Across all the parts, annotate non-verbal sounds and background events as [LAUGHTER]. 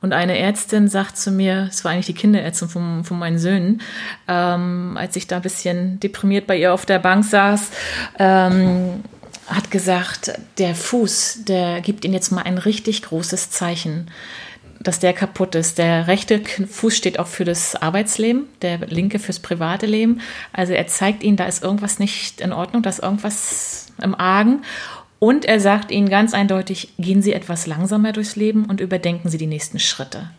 Und eine Ärztin sagt zu mir, es war eigentlich die Kinderärztin von, von meinen Söhnen, ähm, als ich da ein bisschen deprimiert bei ihr auf der Bank saß, ähm, hat gesagt, der Fuß, der gibt Ihnen jetzt mal ein richtig großes Zeichen, dass der kaputt ist. Der rechte Fuß steht auch für das Arbeitsleben, der linke fürs private Leben. Also er zeigt Ihnen, da ist irgendwas nicht in Ordnung, da ist irgendwas im Argen. Und er sagt ihnen ganz eindeutig, gehen Sie etwas langsamer durchs Leben und überdenken Sie die nächsten Schritte.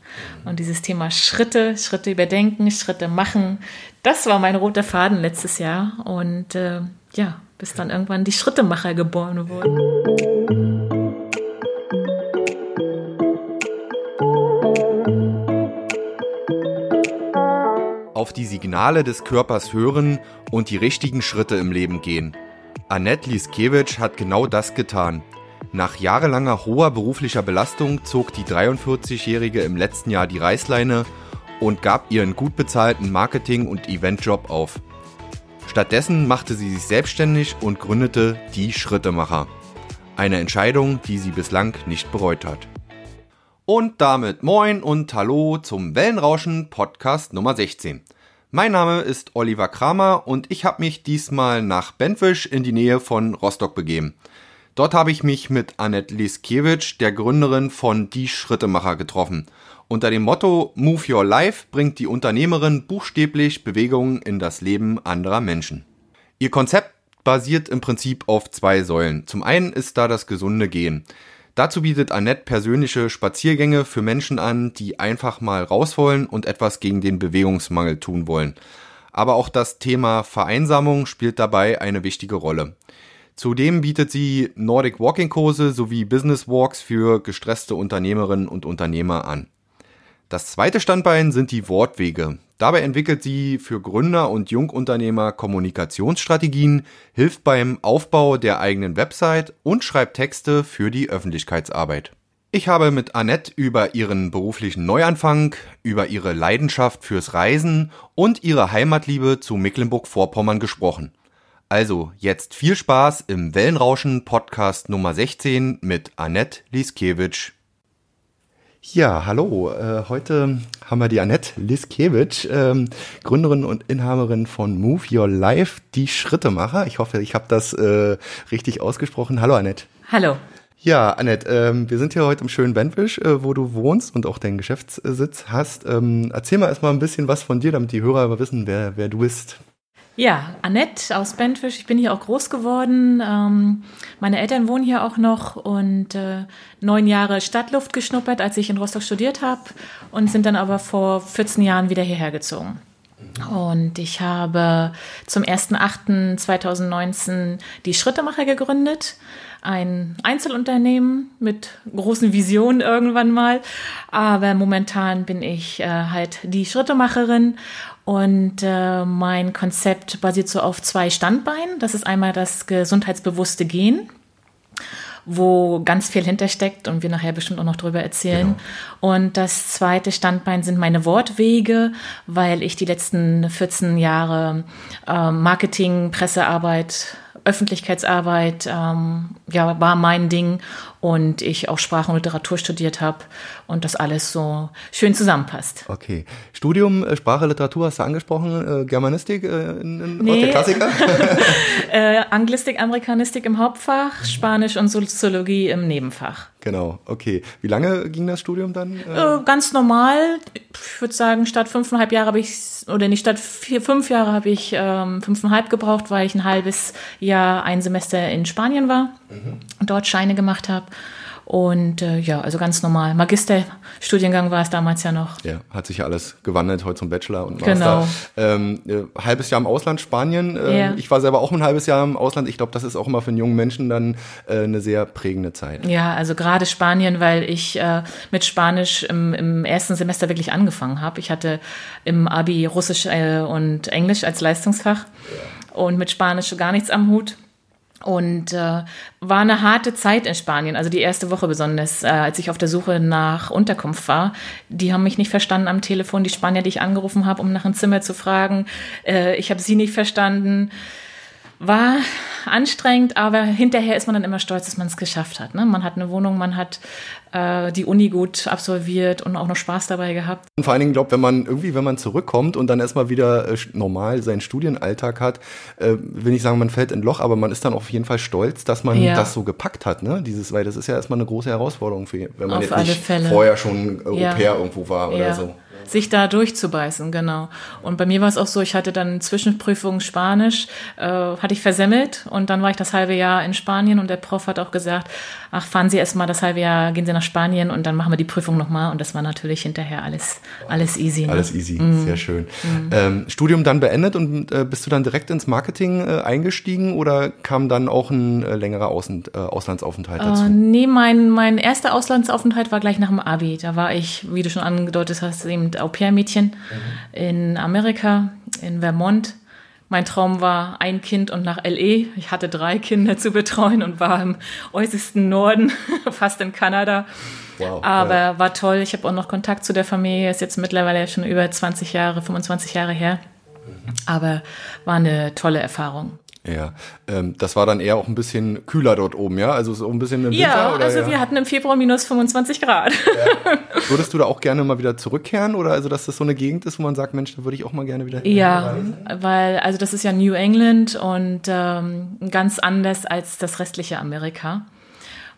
Und dieses Thema Schritte, Schritte überdenken, Schritte machen, das war mein roter Faden letztes Jahr. Und äh, ja, bis dann irgendwann die Schrittemacher geboren wurden. Auf die Signale des Körpers hören und die richtigen Schritte im Leben gehen. Annette Liskiewicz hat genau das getan. Nach jahrelanger hoher beruflicher Belastung zog die 43-Jährige im letzten Jahr die Reißleine und gab ihren gut bezahlten Marketing- und Eventjob auf. Stattdessen machte sie sich selbstständig und gründete die Schrittemacher. Eine Entscheidung, die sie bislang nicht bereut hat. Und damit moin und hallo zum Wellenrauschen Podcast Nummer 16. Mein Name ist Oliver Kramer und ich habe mich diesmal nach Bentwisch in die Nähe von Rostock begeben. Dort habe ich mich mit Annette Liskiewicz, der Gründerin von Die Schrittemacher, getroffen. Unter dem Motto Move Your Life bringt die Unternehmerin buchstäblich Bewegungen in das Leben anderer Menschen. Ihr Konzept basiert im Prinzip auf zwei Säulen. Zum einen ist da das gesunde Gehen. Dazu bietet Annette persönliche Spaziergänge für Menschen an, die einfach mal raus wollen und etwas gegen den Bewegungsmangel tun wollen. Aber auch das Thema Vereinsamung spielt dabei eine wichtige Rolle. Zudem bietet sie Nordic Walking Kurse sowie Business Walks für gestresste Unternehmerinnen und Unternehmer an. Das zweite Standbein sind die Wortwege. Dabei entwickelt sie für Gründer und Jungunternehmer Kommunikationsstrategien, hilft beim Aufbau der eigenen Website und schreibt Texte für die Öffentlichkeitsarbeit. Ich habe mit Annette über ihren beruflichen Neuanfang, über ihre Leidenschaft fürs Reisen und ihre Heimatliebe zu Mecklenburg-Vorpommern gesprochen. Also jetzt viel Spaß im Wellenrauschen Podcast Nummer 16 mit Annette Liskiewicz. Ja, hallo. Äh, heute haben wir die Annette Liskiewicz, ähm, Gründerin und Inhaberin von Move Your Life, die Schrittemacher. Ich hoffe, ich habe das äh, richtig ausgesprochen. Hallo, Annette. Hallo. Ja, Annette, ähm, wir sind hier heute im schönen Bentwisch, äh, wo du wohnst und auch deinen Geschäftssitz hast. Ähm, erzähl mal erstmal ein bisschen was von dir, damit die Hörer wissen, wer, wer du bist. Ja, Annette aus Bentwisch. Ich bin hier auch groß geworden. Ähm, meine Eltern wohnen hier auch noch und äh, neun Jahre Stadtluft geschnuppert, als ich in Rostock studiert habe und sind dann aber vor 14 Jahren wieder hierher gezogen. Und ich habe zum 1.8.2019 die Schrittemacher gegründet. Ein Einzelunternehmen mit großen Visionen irgendwann mal. Aber momentan bin ich äh, halt die Schrittemacherin und äh, mein Konzept basiert so auf zwei Standbeinen. Das ist einmal das gesundheitsbewusste Gehen, wo ganz viel hintersteckt und wir nachher bestimmt auch noch drüber erzählen. Genau. Und das zweite Standbein sind meine Wortwege, weil ich die letzten 14 Jahre äh, Marketing, Pressearbeit, Öffentlichkeitsarbeit ähm, ja, war mein Ding und ich auch Sprache und Literatur studiert habe und das alles so schön zusammenpasst. Okay. Studium äh, Sprache, Literatur hast du angesprochen, äh, Germanistik äh, in, in nee. der Klassiker? [LAUGHS] [LAUGHS] äh, Anglistik, Amerikanistik im Hauptfach, Spanisch und Soziologie im Nebenfach. Genau, okay. Wie lange ging das Studium dann? Äh, ganz normal. Ich würde sagen, statt fünfeinhalb Jahre habe ich, oder nicht, statt vier, fünf Jahre habe ich ähm, fünfeinhalb gebraucht, weil ich ein halbes Jahr ein Semester in Spanien war mhm. und dort Scheine gemacht habe. Und äh, ja, also ganz normal. Magisterstudiengang war es damals ja noch. Ja, hat sich ja alles gewandelt heute zum Bachelor und Master. Genau. Ähm, äh, halbes Jahr im Ausland, Spanien. Äh, ja. Ich war selber auch ein halbes Jahr im Ausland. Ich glaube, das ist auch immer für einen jungen Menschen dann äh, eine sehr prägende Zeit. Ja, also gerade Spanien, weil ich äh, mit Spanisch im, im ersten Semester wirklich angefangen habe. Ich hatte im Abi Russisch äh, und Englisch als Leistungsfach und mit Spanisch gar nichts am Hut. Und äh, war eine harte Zeit in Spanien, also die erste Woche besonders, äh, als ich auf der Suche nach Unterkunft war. Die haben mich nicht verstanden am Telefon, die Spanier, die ich angerufen habe, um nach einem Zimmer zu fragen. Äh, ich habe sie nicht verstanden. War anstrengend, aber hinterher ist man dann immer stolz, dass man es geschafft hat. Ne? Man hat eine Wohnung, man hat äh, die Uni gut absolviert und auch noch Spaß dabei gehabt. Und vor allen Dingen, glaube wenn man irgendwie, wenn man zurückkommt und dann erstmal wieder äh, normal seinen Studienalltag hat, äh, will ich sagen, man fällt in Loch, aber man ist dann auf jeden Fall stolz, dass man ja. das so gepackt hat. Ne? Dieses, weil das ist ja erstmal eine große Herausforderung für, wenn man auf jetzt nicht Fälle. vorher schon Europäer ja. irgendwo war oder ja. so sich da durchzubeißen, genau. Und bei mir war es auch so, ich hatte dann Zwischenprüfung Spanisch, äh, hatte ich versemmelt und dann war ich das halbe Jahr in Spanien und der Prof hat auch gesagt, ach, fahren Sie erst mal das halbe Jahr, gehen Sie nach Spanien und dann machen wir die Prüfung nochmal und das war natürlich hinterher alles, alles easy. Ne? Alles easy, mhm. sehr schön. Mhm. Ähm, Studium dann beendet und äh, bist du dann direkt ins Marketing äh, eingestiegen oder kam dann auch ein äh, längerer Außen, äh, Auslandsaufenthalt dazu? Äh, nee, mein, mein erster Auslandsaufenthalt war gleich nach dem Abi. Da war ich, wie du schon angedeutet hast, eben Au-pair-Mädchen mhm. in Amerika, in Vermont. Mein Traum war ein Kind und nach LE. Ich hatte drei Kinder zu betreuen und war im äußersten Norden, [LAUGHS] fast in Kanada. Wow, Aber ja. war toll. Ich habe auch noch Kontakt zu der Familie. Ist jetzt mittlerweile schon über 20 Jahre, 25 Jahre her. Mhm. Aber war eine tolle Erfahrung. Ja, ähm, das war dann eher auch ein bisschen kühler dort oben, ja? Also so ein bisschen im Winter? Ja, oder, also ja? wir hatten im Februar minus 25 Grad. Ja. Würdest du da auch gerne mal wieder zurückkehren oder also, dass das so eine Gegend ist, wo man sagt, Mensch, da würde ich auch mal gerne wieder hin? Ja, weil, also das ist ja New England und ähm, ganz anders als das restliche Amerika.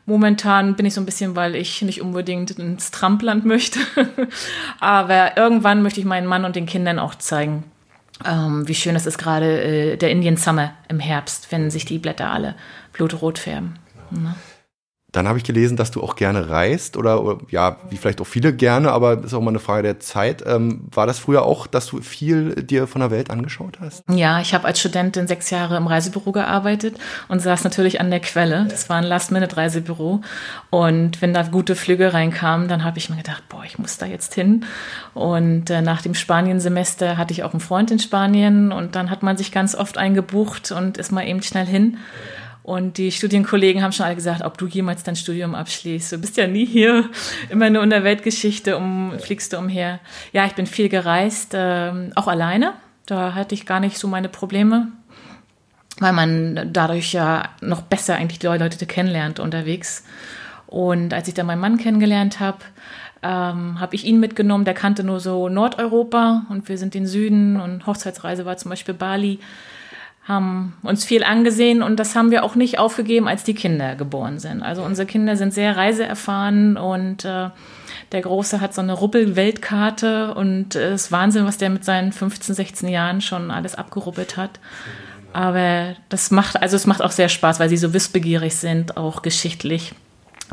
Momentan bin ich so ein bisschen, weil ich nicht unbedingt ins Trampland möchte. [LAUGHS] Aber irgendwann möchte ich meinen Mann und den Kindern auch zeigen, ähm, wie schön es ist gerade äh, der Indian Summer im Herbst, wenn sich die Blätter alle blutrot färben. Genau. Ne? Dann habe ich gelesen, dass du auch gerne reist oder, oder, ja, wie vielleicht auch viele gerne, aber ist auch mal eine Frage der Zeit. Ähm, war das früher auch, dass du viel dir von der Welt angeschaut hast? Ja, ich habe als Studentin sechs Jahre im Reisebüro gearbeitet und saß natürlich an der Quelle. Das war ein Last-Minute-Reisebüro. Und wenn da gute Flüge reinkamen, dann habe ich mir gedacht, boah, ich muss da jetzt hin. Und äh, nach dem Spaniensemester hatte ich auch einen Freund in Spanien und dann hat man sich ganz oft eingebucht und ist mal eben schnell hin. Und die Studienkollegen haben schon alle gesagt, ob du jemals dein Studium abschließt. Du bist ja nie hier, immer nur in der Weltgeschichte, um, fliegst du umher. Ja, ich bin viel gereist, äh, auch alleine. Da hatte ich gar nicht so meine Probleme, weil man dadurch ja noch besser eigentlich die Leute kennenlernt unterwegs. Und als ich dann meinen Mann kennengelernt habe, ähm, habe ich ihn mitgenommen. Der kannte nur so Nordeuropa und wir sind in den Süden und Hochzeitsreise war zum Beispiel Bali haben uns viel angesehen und das haben wir auch nicht aufgegeben, als die Kinder geboren sind. Also unsere Kinder sind sehr reiseerfahren und äh, der Große hat so eine Ruppel-Weltkarte und es äh, ist Wahnsinn, was der mit seinen 15, 16 Jahren schon alles abgeruppelt hat. Aber das macht, also es macht auch sehr Spaß, weil sie so wissbegierig sind, auch geschichtlich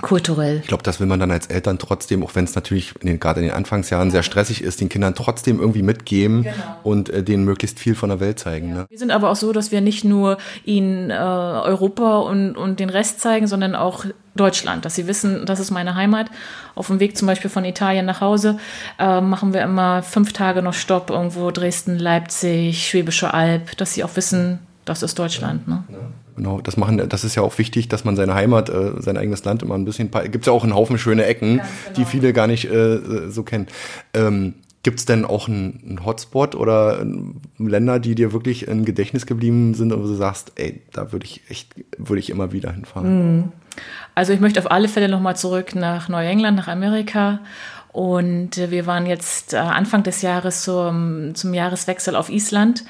kulturell. Ich glaube, das will man dann als Eltern trotzdem, auch wenn es natürlich in gerade in den Anfangsjahren sehr stressig ist, den Kindern trotzdem irgendwie mitgeben genau. und äh, denen möglichst viel von der Welt zeigen. Ja. Ne? Wir sind aber auch so, dass wir nicht nur ihnen äh, Europa und, und den Rest zeigen, sondern auch Deutschland, dass sie wissen, das ist meine Heimat. Auf dem Weg zum Beispiel von Italien nach Hause äh, machen wir immer fünf Tage noch Stopp irgendwo Dresden, Leipzig, Schwäbische Alb, dass sie auch wissen, das ist Deutschland. Ne? Ja. Genau, das machen, das ist ja auch wichtig, dass man seine Heimat, äh, sein eigenes Land immer ein bisschen. Gibt es ja auch einen Haufen schöne Ecken, genau. die viele gar nicht äh, so kennen. Ähm, Gibt es denn auch einen, Hotspot oder Länder, die dir wirklich im Gedächtnis geblieben sind, wo du sagst, ey, da würde ich echt, würde ich immer wieder hinfahren? Mhm. Also ich möchte auf alle Fälle nochmal zurück nach Neuengland, nach Amerika. Und äh, wir waren jetzt äh, Anfang des Jahres zum, zum Jahreswechsel auf Island.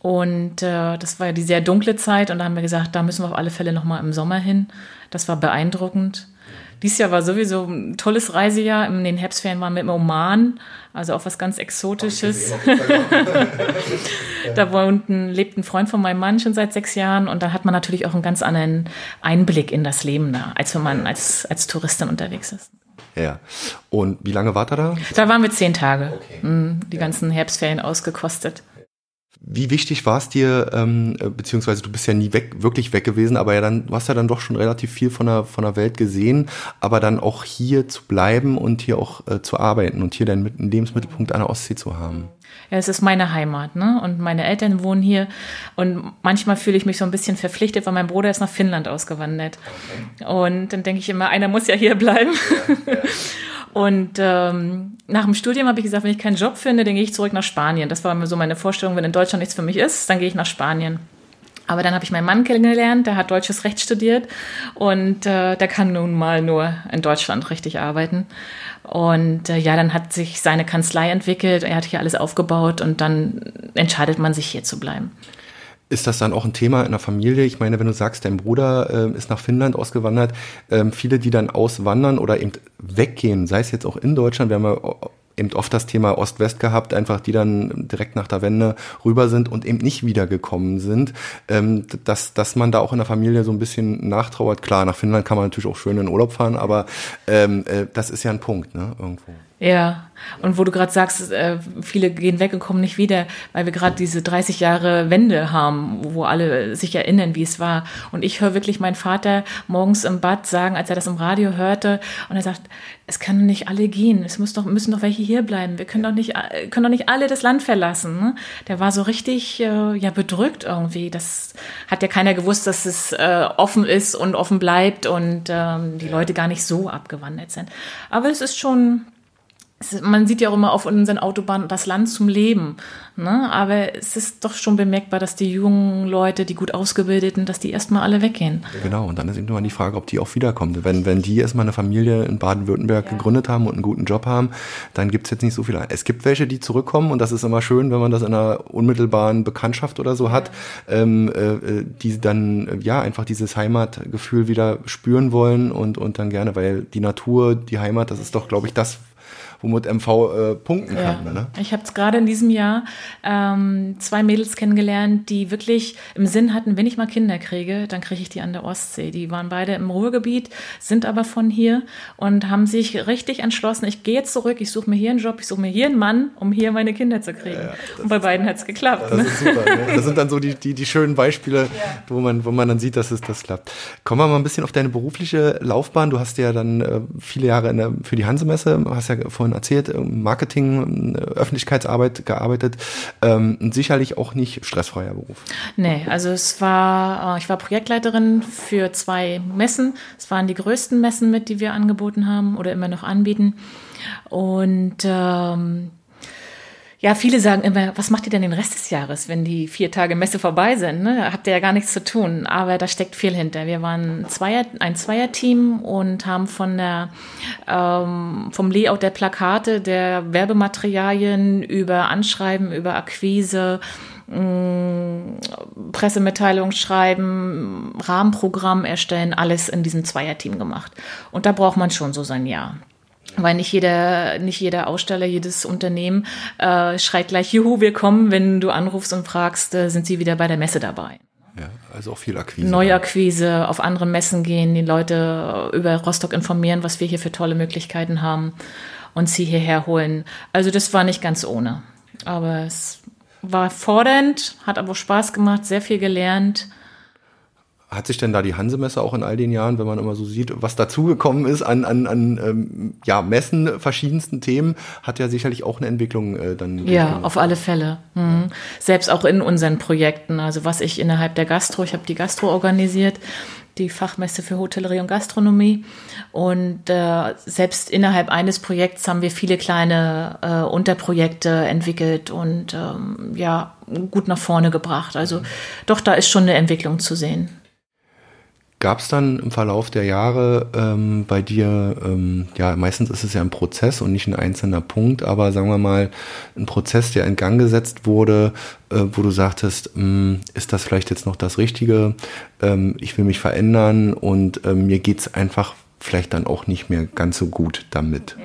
Und äh, das war ja die sehr dunkle Zeit und da haben wir gesagt, da müssen wir auf alle Fälle nochmal im Sommer hin. Das war beeindruckend. Dieses Jahr war sowieso ein tolles Reisejahr. In den Herbstferien waren wir im Oman, also auch was ganz Exotisches. [LAUGHS] da wohnten, lebt ein Freund von meinem Mann schon seit sechs Jahren und da hat man natürlich auch einen ganz anderen Einblick in das Leben da, als wenn man als, als Touristin unterwegs ist. Ja. Und wie lange wart ihr da? Da waren wir zehn Tage. Okay. Mhm, die ja. ganzen Herbstferien ausgekostet. Wie wichtig war es dir, ähm, äh, beziehungsweise du bist ja nie weg, wirklich weg gewesen, aber ja dann, du hast ja dann doch schon relativ viel von der, von der Welt gesehen, aber dann auch hier zu bleiben und hier auch äh, zu arbeiten und hier deinen Lebensmittelpunkt an der Ostsee zu haben. Ja, es ist meine Heimat, ne? Und meine Eltern wohnen hier. Und manchmal fühle ich mich so ein bisschen verpflichtet, weil mein Bruder ist nach Finnland ausgewandert. Okay. Und dann denke ich immer, einer muss ja hier bleiben. Ja, ja. [LAUGHS] Und ähm, nach dem Studium habe ich gesagt, wenn ich keinen Job finde, dann gehe ich zurück nach Spanien. Das war so meine Vorstellung, wenn in Deutschland nichts für mich ist, dann gehe ich nach Spanien. Aber dann habe ich meinen Mann kennengelernt, der hat deutsches Recht studiert und äh, der kann nun mal nur in Deutschland richtig arbeiten. Und äh, ja, dann hat sich seine Kanzlei entwickelt, er hat hier alles aufgebaut und dann entscheidet man sich hier zu bleiben. Ist das dann auch ein Thema in der Familie? Ich meine, wenn du sagst, dein Bruder äh, ist nach Finnland ausgewandert, ähm, viele, die dann auswandern oder eben weggehen, sei es jetzt auch in Deutschland, wir haben ja eben oft das Thema Ost-West gehabt, einfach die dann direkt nach der Wende rüber sind und eben nicht wiedergekommen sind, ähm, dass, dass man da auch in der Familie so ein bisschen nachtrauert. Klar, nach Finnland kann man natürlich auch schön in Urlaub fahren, aber ähm, äh, das ist ja ein Punkt, ne, irgendwo. Ja, und wo du gerade sagst, äh, viele gehen weg und kommen nicht wieder, weil wir gerade diese 30 Jahre Wende haben, wo alle sich erinnern, wie es war. Und ich höre wirklich meinen Vater morgens im Bad sagen, als er das im Radio hörte, und er sagt, es kann nicht alle gehen, es muss doch, müssen doch welche hier bleiben. Wir können doch nicht, äh, können doch nicht alle das Land verlassen. Ne? Der war so richtig äh, ja bedrückt irgendwie. Das hat ja keiner gewusst, dass es offen ist und offen bleibt und ähm, die Leute gar nicht so abgewandert sind. Aber es ist schon man sieht ja auch immer auf unseren Autobahnen das Land zum Leben. Ne? Aber es ist doch schon bemerkbar, dass die jungen Leute, die gut ausgebildeten, dass die erstmal alle weggehen. Genau, und dann ist eben nur die Frage, ob die auch wiederkommen. Wenn, wenn die erstmal eine Familie in Baden-Württemberg ja. gegründet haben und einen guten Job haben, dann gibt es jetzt nicht so viele. Es gibt welche, die zurückkommen und das ist immer schön, wenn man das in einer unmittelbaren Bekanntschaft oder so hat, ähm, äh, die dann ja einfach dieses Heimatgefühl wieder spüren wollen und, und dann gerne, weil die Natur, die Heimat, das ist doch, glaube ich, das, womit MV äh, punkten ja. kann. Ne? Ich habe gerade in diesem Jahr ähm, zwei Mädels kennengelernt, die wirklich im Sinn hatten, wenn ich mal Kinder kriege, dann kriege ich die an der Ostsee. Die waren beide im Ruhrgebiet, sind aber von hier und haben sich richtig entschlossen, ich gehe jetzt zurück, ich suche mir hier einen Job, ich suche mir hier einen Mann, um hier meine Kinder zu kriegen. Ja, und bei beiden hat es geklappt. Das ne? ist super. Ne? Das sind dann so die, die, die schönen Beispiele, ja. wo, man, wo man dann sieht, dass es das klappt. Kommen wir mal ein bisschen auf deine berufliche Laufbahn. Du hast ja dann äh, viele Jahre der, für die Hansemesse, hast ja vorhin vorhin erzählt, Marketing, äh, Öffentlichkeitsarbeit gearbeitet. Ähm, sicherlich auch nicht stressfreier Beruf. Nee, also es war, äh, ich war Projektleiterin für zwei Messen. Es waren die größten Messen mit, die wir angeboten haben oder immer noch anbieten. Und ähm, ja, viele sagen immer, was macht ihr denn den Rest des Jahres, wenn die vier Tage Messe vorbei sind? Ne? Habt ihr ja gar nichts zu tun. Aber da steckt viel hinter. Wir waren Zweier, ein Zweierteam und haben von der, ähm, vom Layout der Plakate, der Werbematerialien über Anschreiben, über Akquise, mm, Pressemitteilung schreiben, Rahmenprogramm erstellen, alles in diesem Zweierteam gemacht. Und da braucht man schon so sein Jahr. Weil nicht jeder, nicht jeder Aussteller, jedes Unternehmen äh, schreit gleich, juhu, wir kommen, wenn du anrufst und fragst, äh, sind sie wieder bei der Messe dabei. Ja, also auch viel Akquise. Neuakquise, auf andere Messen gehen, die Leute über Rostock informieren, was wir hier für tolle Möglichkeiten haben und sie hierher holen. Also das war nicht ganz ohne. Aber es war fordernd, hat aber Spaß gemacht, sehr viel gelernt. Hat sich denn da die Hansemesse auch in all den Jahren, wenn man immer so sieht, was dazugekommen ist an, an, an ähm, ja, Messen verschiedensten Themen, hat ja sicherlich auch eine Entwicklung äh, dann. Ja, auf alle Fälle. Mhm. Selbst auch in unseren Projekten. Also was ich innerhalb der Gastro, ich habe die Gastro organisiert, die Fachmesse für Hotellerie und Gastronomie. Und äh, selbst innerhalb eines Projekts haben wir viele kleine äh, Unterprojekte entwickelt und ähm, ja, gut nach vorne gebracht. Also doch, da ist schon eine Entwicklung zu sehen. Gab es dann im Verlauf der Jahre ähm, bei dir, ähm, ja, meistens ist es ja ein Prozess und nicht ein einzelner Punkt, aber sagen wir mal, ein Prozess, der in Gang gesetzt wurde, äh, wo du sagtest, mh, hm, ist das vielleicht jetzt noch das Richtige? Ähm, ich will mich verändern und ähm, mir geht's einfach vielleicht dann auch nicht mehr ganz so gut damit. Mhm.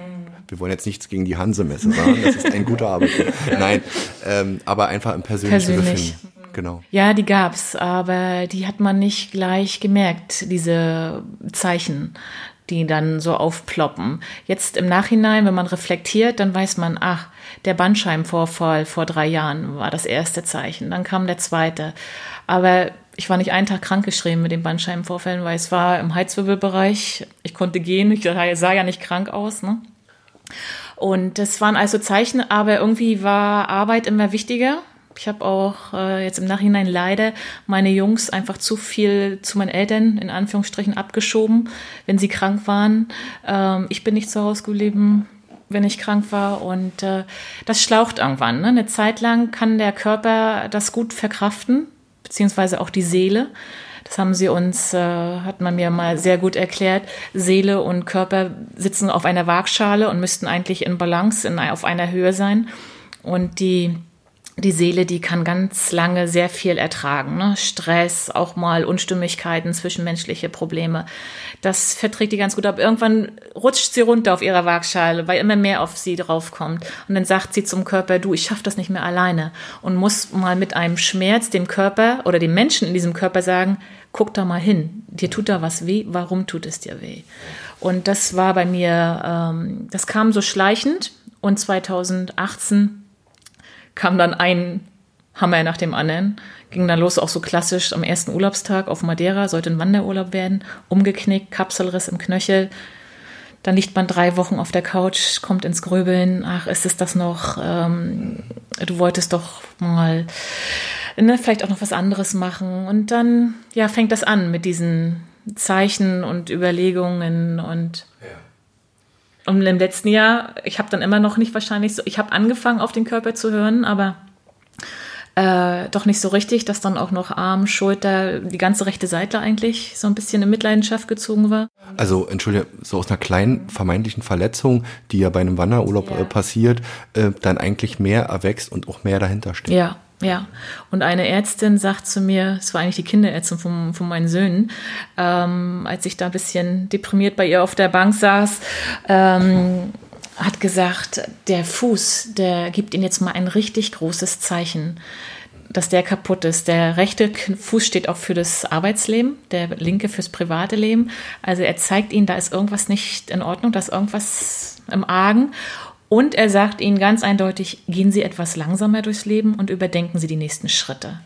Wir wollen jetzt nichts gegen die Hansemesse sagen, das ist ein guter [LAUGHS] Arbeitgeber. Nein, ähm, aber einfach im persönlichen Persönlich. Befinden genau. Ja, die gab's, aber die hat man nicht gleich gemerkt, diese Zeichen, die dann so aufploppen. Jetzt im Nachhinein, wenn man reflektiert, dann weiß man, ach, der Bandscheibenvorfall vor drei Jahren war das erste Zeichen. Dann kam der zweite. Aber ich war nicht einen Tag krankgeschrieben mit den Bandscheibenvorfällen, weil es war im Heizwirbelbereich. Ich konnte gehen, ich sah ja nicht krank aus. Ne? Und das waren also Zeichen, aber irgendwie war Arbeit immer wichtiger ich habe auch äh, jetzt im Nachhinein leider meine Jungs einfach zu viel zu meinen Eltern in Anführungsstrichen abgeschoben, wenn sie krank waren. Ähm, ich bin nicht zu Hause geblieben, wenn ich krank war und äh, das schlaucht irgendwann. Ne? Eine Zeit lang kann der Körper das gut verkraften beziehungsweise auch die Seele. Das haben sie uns, äh, hat man mir mal sehr gut erklärt. Seele und Körper sitzen auf einer Waagschale und müssten eigentlich in Balance in, auf einer Höhe sein. Und die die Seele, die kann ganz lange sehr viel ertragen. Ne? Stress, auch mal Unstimmigkeiten, zwischenmenschliche Probleme. Das verträgt die ganz gut. Aber irgendwann rutscht sie runter auf ihrer Waagschale, weil immer mehr auf sie draufkommt. Und dann sagt sie zum Körper, du, ich schaffe das nicht mehr alleine. Und muss mal mit einem Schmerz dem Körper oder dem Menschen in diesem Körper sagen, guck da mal hin. Dir tut da was weh. Warum tut es dir weh? Und das war bei mir, ähm, das kam so schleichend. Und 2018 kam dann ein Hammer nach dem anderen. Ging dann los, auch so klassisch am ersten Urlaubstag auf Madeira, sollte ein Wanderurlaub werden, umgeknickt, Kapselriss im Knöchel. Dann liegt man drei Wochen auf der Couch, kommt ins Grübeln. Ach, ist es das noch? Ähm, du wolltest doch mal ne, vielleicht auch noch was anderes machen. Und dann ja, fängt das an mit diesen Zeichen und Überlegungen und ja. Und im letzten Jahr, ich habe dann immer noch nicht wahrscheinlich so, ich habe angefangen auf den Körper zu hören, aber äh, doch nicht so richtig, dass dann auch noch Arm, Schulter, die ganze rechte Seite eigentlich so ein bisschen in Mitleidenschaft gezogen war. Also, entschuldige, so aus einer kleinen vermeintlichen Verletzung, die ja bei einem Wanderurlaub ja. äh, passiert, äh, dann eigentlich mehr erwächst und auch mehr dahinter steht. Ja, ja, und eine Ärztin sagt zu mir, es war eigentlich die Kinderärztin von, von meinen Söhnen, ähm, als ich da ein bisschen deprimiert bei ihr auf der Bank saß, ähm, hat gesagt, der Fuß, der gibt Ihnen jetzt mal ein richtig großes Zeichen, dass der kaputt ist. Der rechte Fuß steht auch für das Arbeitsleben, der linke fürs private Leben. Also er zeigt Ihnen, da ist irgendwas nicht in Ordnung, da ist irgendwas im Argen. Und er sagt ihnen ganz eindeutig, gehen Sie etwas langsamer durchs Leben und überdenken Sie die nächsten Schritte.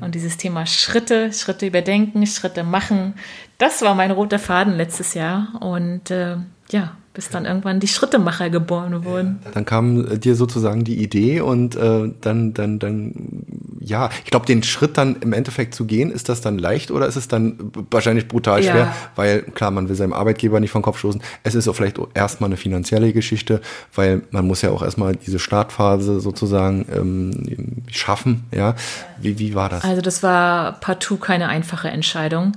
Und dieses Thema Schritte, Schritte überdenken, Schritte machen, das war mein roter Faden letztes Jahr. Und äh, ja, bis dann irgendwann die Schrittemacher geboren wurden. Dann kam äh, dir sozusagen die Idee und äh, dann, dann, dann, ja, ich glaube, den Schritt dann im Endeffekt zu gehen, ist das dann leicht oder ist es dann wahrscheinlich brutal ja. schwer? Weil klar, man will seinem Arbeitgeber nicht vom Kopf stoßen. Es ist auch vielleicht erstmal eine finanzielle Geschichte, weil man muss ja auch erstmal diese Startphase sozusagen ähm, schaffen. Ja, wie, wie war das? Also das war partout keine einfache Entscheidung.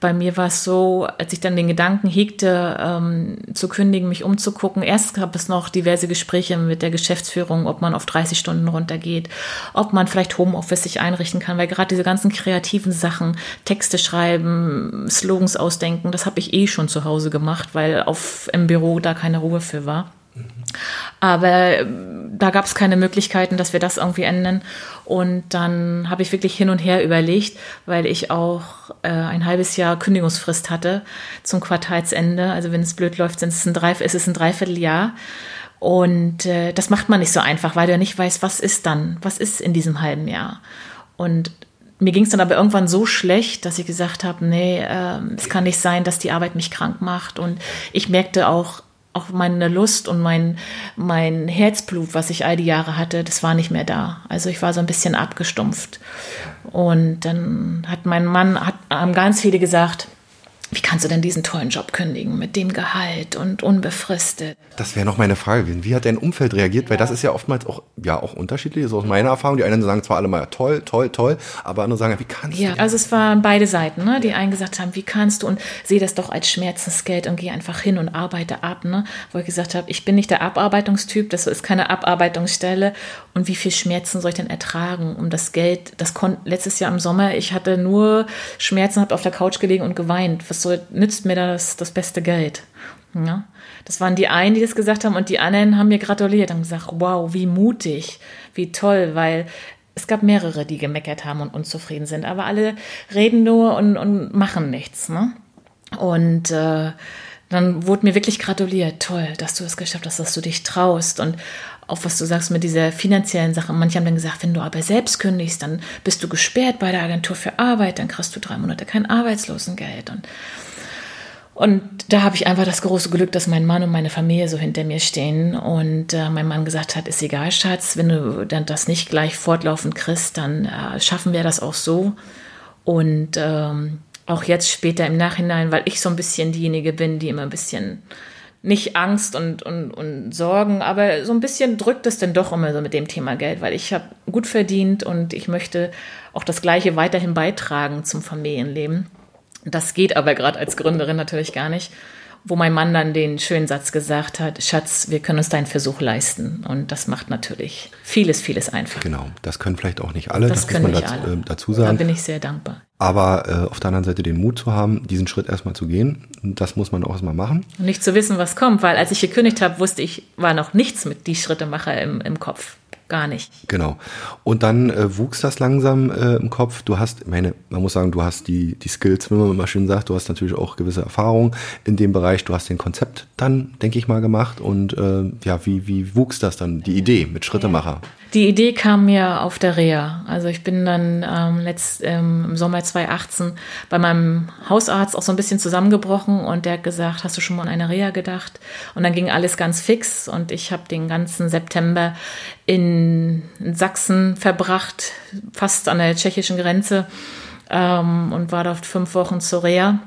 Bei mir war es so, als ich dann den Gedanken hegte, ähm, zu kündigen, mich umzugucken. Erst gab es noch diverse Gespräche mit der Geschäftsführung, ob man auf 30 Stunden runtergeht, ob man vielleicht Homeoffice sich einrichten kann, weil gerade diese ganzen kreativen Sachen, Texte schreiben, Slogans ausdenken, das habe ich eh schon zu Hause gemacht, weil auf im Büro da keine Ruhe für war. Aber äh, da gab es keine Möglichkeiten, dass wir das irgendwie ändern. Und dann habe ich wirklich hin und her überlegt, weil ich auch äh, ein halbes Jahr Kündigungsfrist hatte zum Quartalsende. Also wenn es blöd läuft, sind es ein, Dreiviertel, ist es ein Dreivierteljahr. Und äh, das macht man nicht so einfach, weil du ja nicht weißt, was ist dann, was ist in diesem halben Jahr. Und mir ging es dann aber irgendwann so schlecht, dass ich gesagt habe, nee, äh, es kann nicht sein, dass die Arbeit mich krank macht. Und ich merkte auch, auch meine Lust und mein, mein Herzblut, was ich all die Jahre hatte, das war nicht mehr da. Also ich war so ein bisschen abgestumpft. Und dann hat mein Mann, hat, haben ganz viele gesagt, wie kannst du denn diesen tollen Job kündigen mit dem Gehalt und unbefristet? Das wäre noch meine Frage gewesen. Wie hat dein Umfeld reagiert? Ja. Weil das ist ja oftmals auch, ja, auch unterschiedlich, so aus meiner Erfahrung. Die einen sagen zwar alle mal toll, toll, toll, aber andere sagen, wie kannst ja, du? Ja, also es waren beide Seiten, ne? Die einen gesagt haben, wie kannst du und sehe das doch als Schmerzensgeld und geh einfach hin und arbeite ab, ne? Wo ich gesagt habe, ich bin nicht der Abarbeitungstyp, das ist keine Abarbeitungsstelle und wie viel Schmerzen soll ich denn ertragen um das Geld? Das konnte letztes Jahr im Sommer, ich hatte nur Schmerzen, habe auf der Couch gelegen und geweint. Was was so nützt mir das, das beste Geld? Ja? Das waren die einen, die das gesagt haben und die anderen haben mir gratuliert und gesagt, wow, wie mutig, wie toll, weil es gab mehrere, die gemeckert haben und unzufrieden sind, aber alle reden nur und, und machen nichts. Ne? Und äh, dann wurde mir wirklich gratuliert, toll, dass du es geschafft hast, dass du dich traust und auch was du sagst mit dieser finanziellen Sache. Manche haben dann gesagt, wenn du aber selbst kündigst, dann bist du gesperrt bei der Agentur für Arbeit, dann kriegst du drei Monate kein Arbeitslosengeld. Und, und da habe ich einfach das große Glück, dass mein Mann und meine Familie so hinter mir stehen. Und äh, mein Mann gesagt hat, ist egal, Schatz, wenn du dann das nicht gleich fortlaufend kriegst, dann äh, schaffen wir das auch so. Und ähm, auch jetzt später im Nachhinein, weil ich so ein bisschen diejenige bin, die immer ein bisschen nicht Angst und, und, und Sorgen, aber so ein bisschen drückt es denn doch immer so mit dem Thema Geld, weil ich habe gut verdient und ich möchte auch das Gleiche weiterhin beitragen zum Familienleben. Das geht aber gerade als Gründerin natürlich gar nicht wo mein Mann dann den schönen Satz gesagt hat, Schatz, wir können uns deinen Versuch leisten. Und das macht natürlich vieles, vieles einfacher. Genau, das können vielleicht auch nicht alle, das, das können muss man nicht dazu, alle. Äh, dazu sagen. Da bin ich sehr dankbar. Aber äh, auf der anderen Seite den Mut zu haben, diesen Schritt erstmal zu gehen, das muss man auch erstmal machen. Und nicht zu wissen, was kommt, weil als ich gekündigt habe, wusste ich, war noch nichts mit die Schrittemacher im, im Kopf gar nicht. Genau. Und dann äh, wuchs das langsam äh, im Kopf. Du hast, meine, man muss sagen, du hast die, die Skills, wie man mal schön sagt, du hast natürlich auch gewisse Erfahrung in dem Bereich. Du hast den Konzept dann, denke ich mal, gemacht. Und äh, ja, wie, wie wuchs das dann, die Idee mit Schrittemacher? Die Idee kam mir auf der Reha. Also ich bin dann ähm, letzt, ähm, im Sommer 2018 bei meinem Hausarzt auch so ein bisschen zusammengebrochen und der hat gesagt, hast du schon mal an eine Reha gedacht? Und dann ging alles ganz fix und ich habe den ganzen September in, Sachsen verbracht, fast an der tschechischen Grenze ähm, und war dort fünf Wochen zur Reha.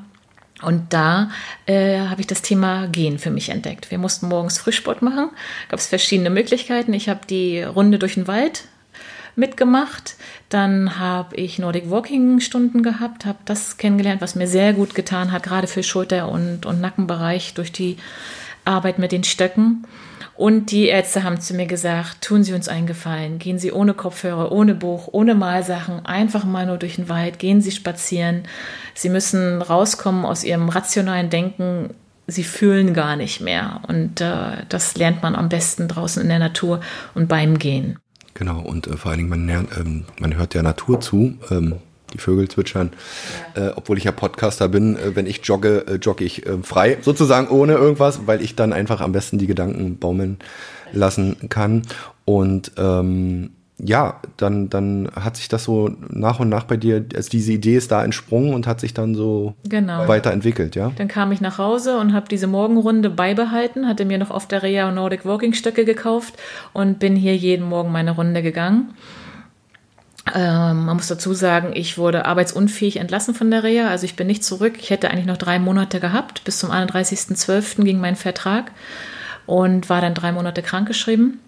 Und da äh, habe ich das Thema Gehen für mich entdeckt. Wir mussten morgens Frühsport machen, gab es verschiedene Möglichkeiten. Ich habe die Runde durch den Wald mitgemacht. Dann habe ich Nordic Walking Stunden gehabt, habe das kennengelernt, was mir sehr gut getan hat, gerade für Schulter- und, und Nackenbereich durch die Arbeit mit den Stöcken. Und die Ärzte haben zu mir gesagt, tun Sie uns einen Gefallen, gehen Sie ohne Kopfhörer, ohne Buch, ohne Malsachen, einfach mal nur durch den Wald, gehen Sie spazieren. Sie müssen rauskommen aus Ihrem rationalen Denken. Sie fühlen gar nicht mehr. Und äh, das lernt man am besten draußen in der Natur und beim Gehen. Genau, und äh, vor allen Dingen, man, lernt, ähm, man hört der Natur zu. Ähm, die Vögel zwitschern. Ja. Äh, obwohl ich ja Podcaster bin, äh, wenn ich jogge, äh, jogge ich äh, frei, sozusagen ohne irgendwas, weil ich dann einfach am besten die Gedanken baumeln lassen kann. Und ähm, ja, dann, dann hat sich das so nach und nach bei dir, also diese Idee ist da entsprungen und hat sich dann so genau. weiterentwickelt, ja? Dann kam ich nach Hause und habe diese Morgenrunde beibehalten, hatte mir noch auf der Rea Nordic Walking Stöcke gekauft und bin hier jeden Morgen meine Runde gegangen. Ähm, man muss dazu sagen, ich wurde arbeitsunfähig entlassen von der Reha, also ich bin nicht zurück. Ich hätte eigentlich noch drei Monate gehabt. Bis zum 31.12. ging mein Vertrag und war dann drei Monate krankgeschrieben.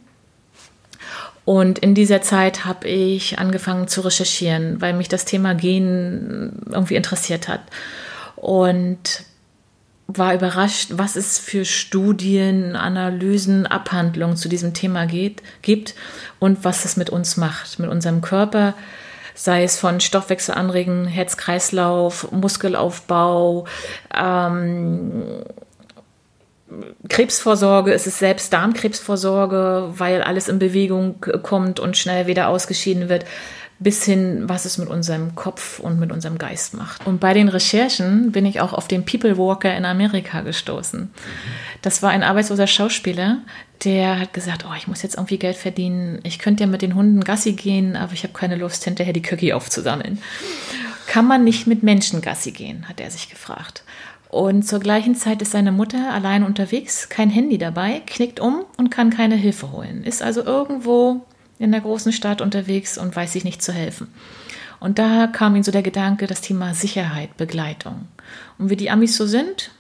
Und in dieser Zeit habe ich angefangen zu recherchieren, weil mich das Thema Gen irgendwie interessiert hat. Und war überrascht, was es für Studien, Analysen, Abhandlungen zu diesem Thema geht, gibt und was es mit uns macht, mit unserem Körper, sei es von Stoffwechselanregen, Herz-Kreislauf, Muskelaufbau, ähm, Krebsvorsorge, es ist selbst Darmkrebsvorsorge, weil alles in Bewegung kommt und schnell wieder ausgeschieden wird bis hin, was es mit unserem Kopf und mit unserem Geist macht. Und bei den Recherchen bin ich auch auf den People Walker in Amerika gestoßen. Das war ein arbeitsloser Schauspieler, der hat gesagt, oh, ich muss jetzt irgendwie Geld verdienen. Ich könnte ja mit den Hunden Gassi gehen, aber ich habe keine Lust, hinterher die Cookie aufzusammeln. Kann man nicht mit Menschen Gassi gehen, hat er sich gefragt. Und zur gleichen Zeit ist seine Mutter allein unterwegs, kein Handy dabei, knickt um und kann keine Hilfe holen. Ist also irgendwo in der großen Stadt unterwegs und weiß sich nicht zu helfen. Und da kam ihm so der Gedanke, das Thema Sicherheit, Begleitung. Und wie die Amis so sind,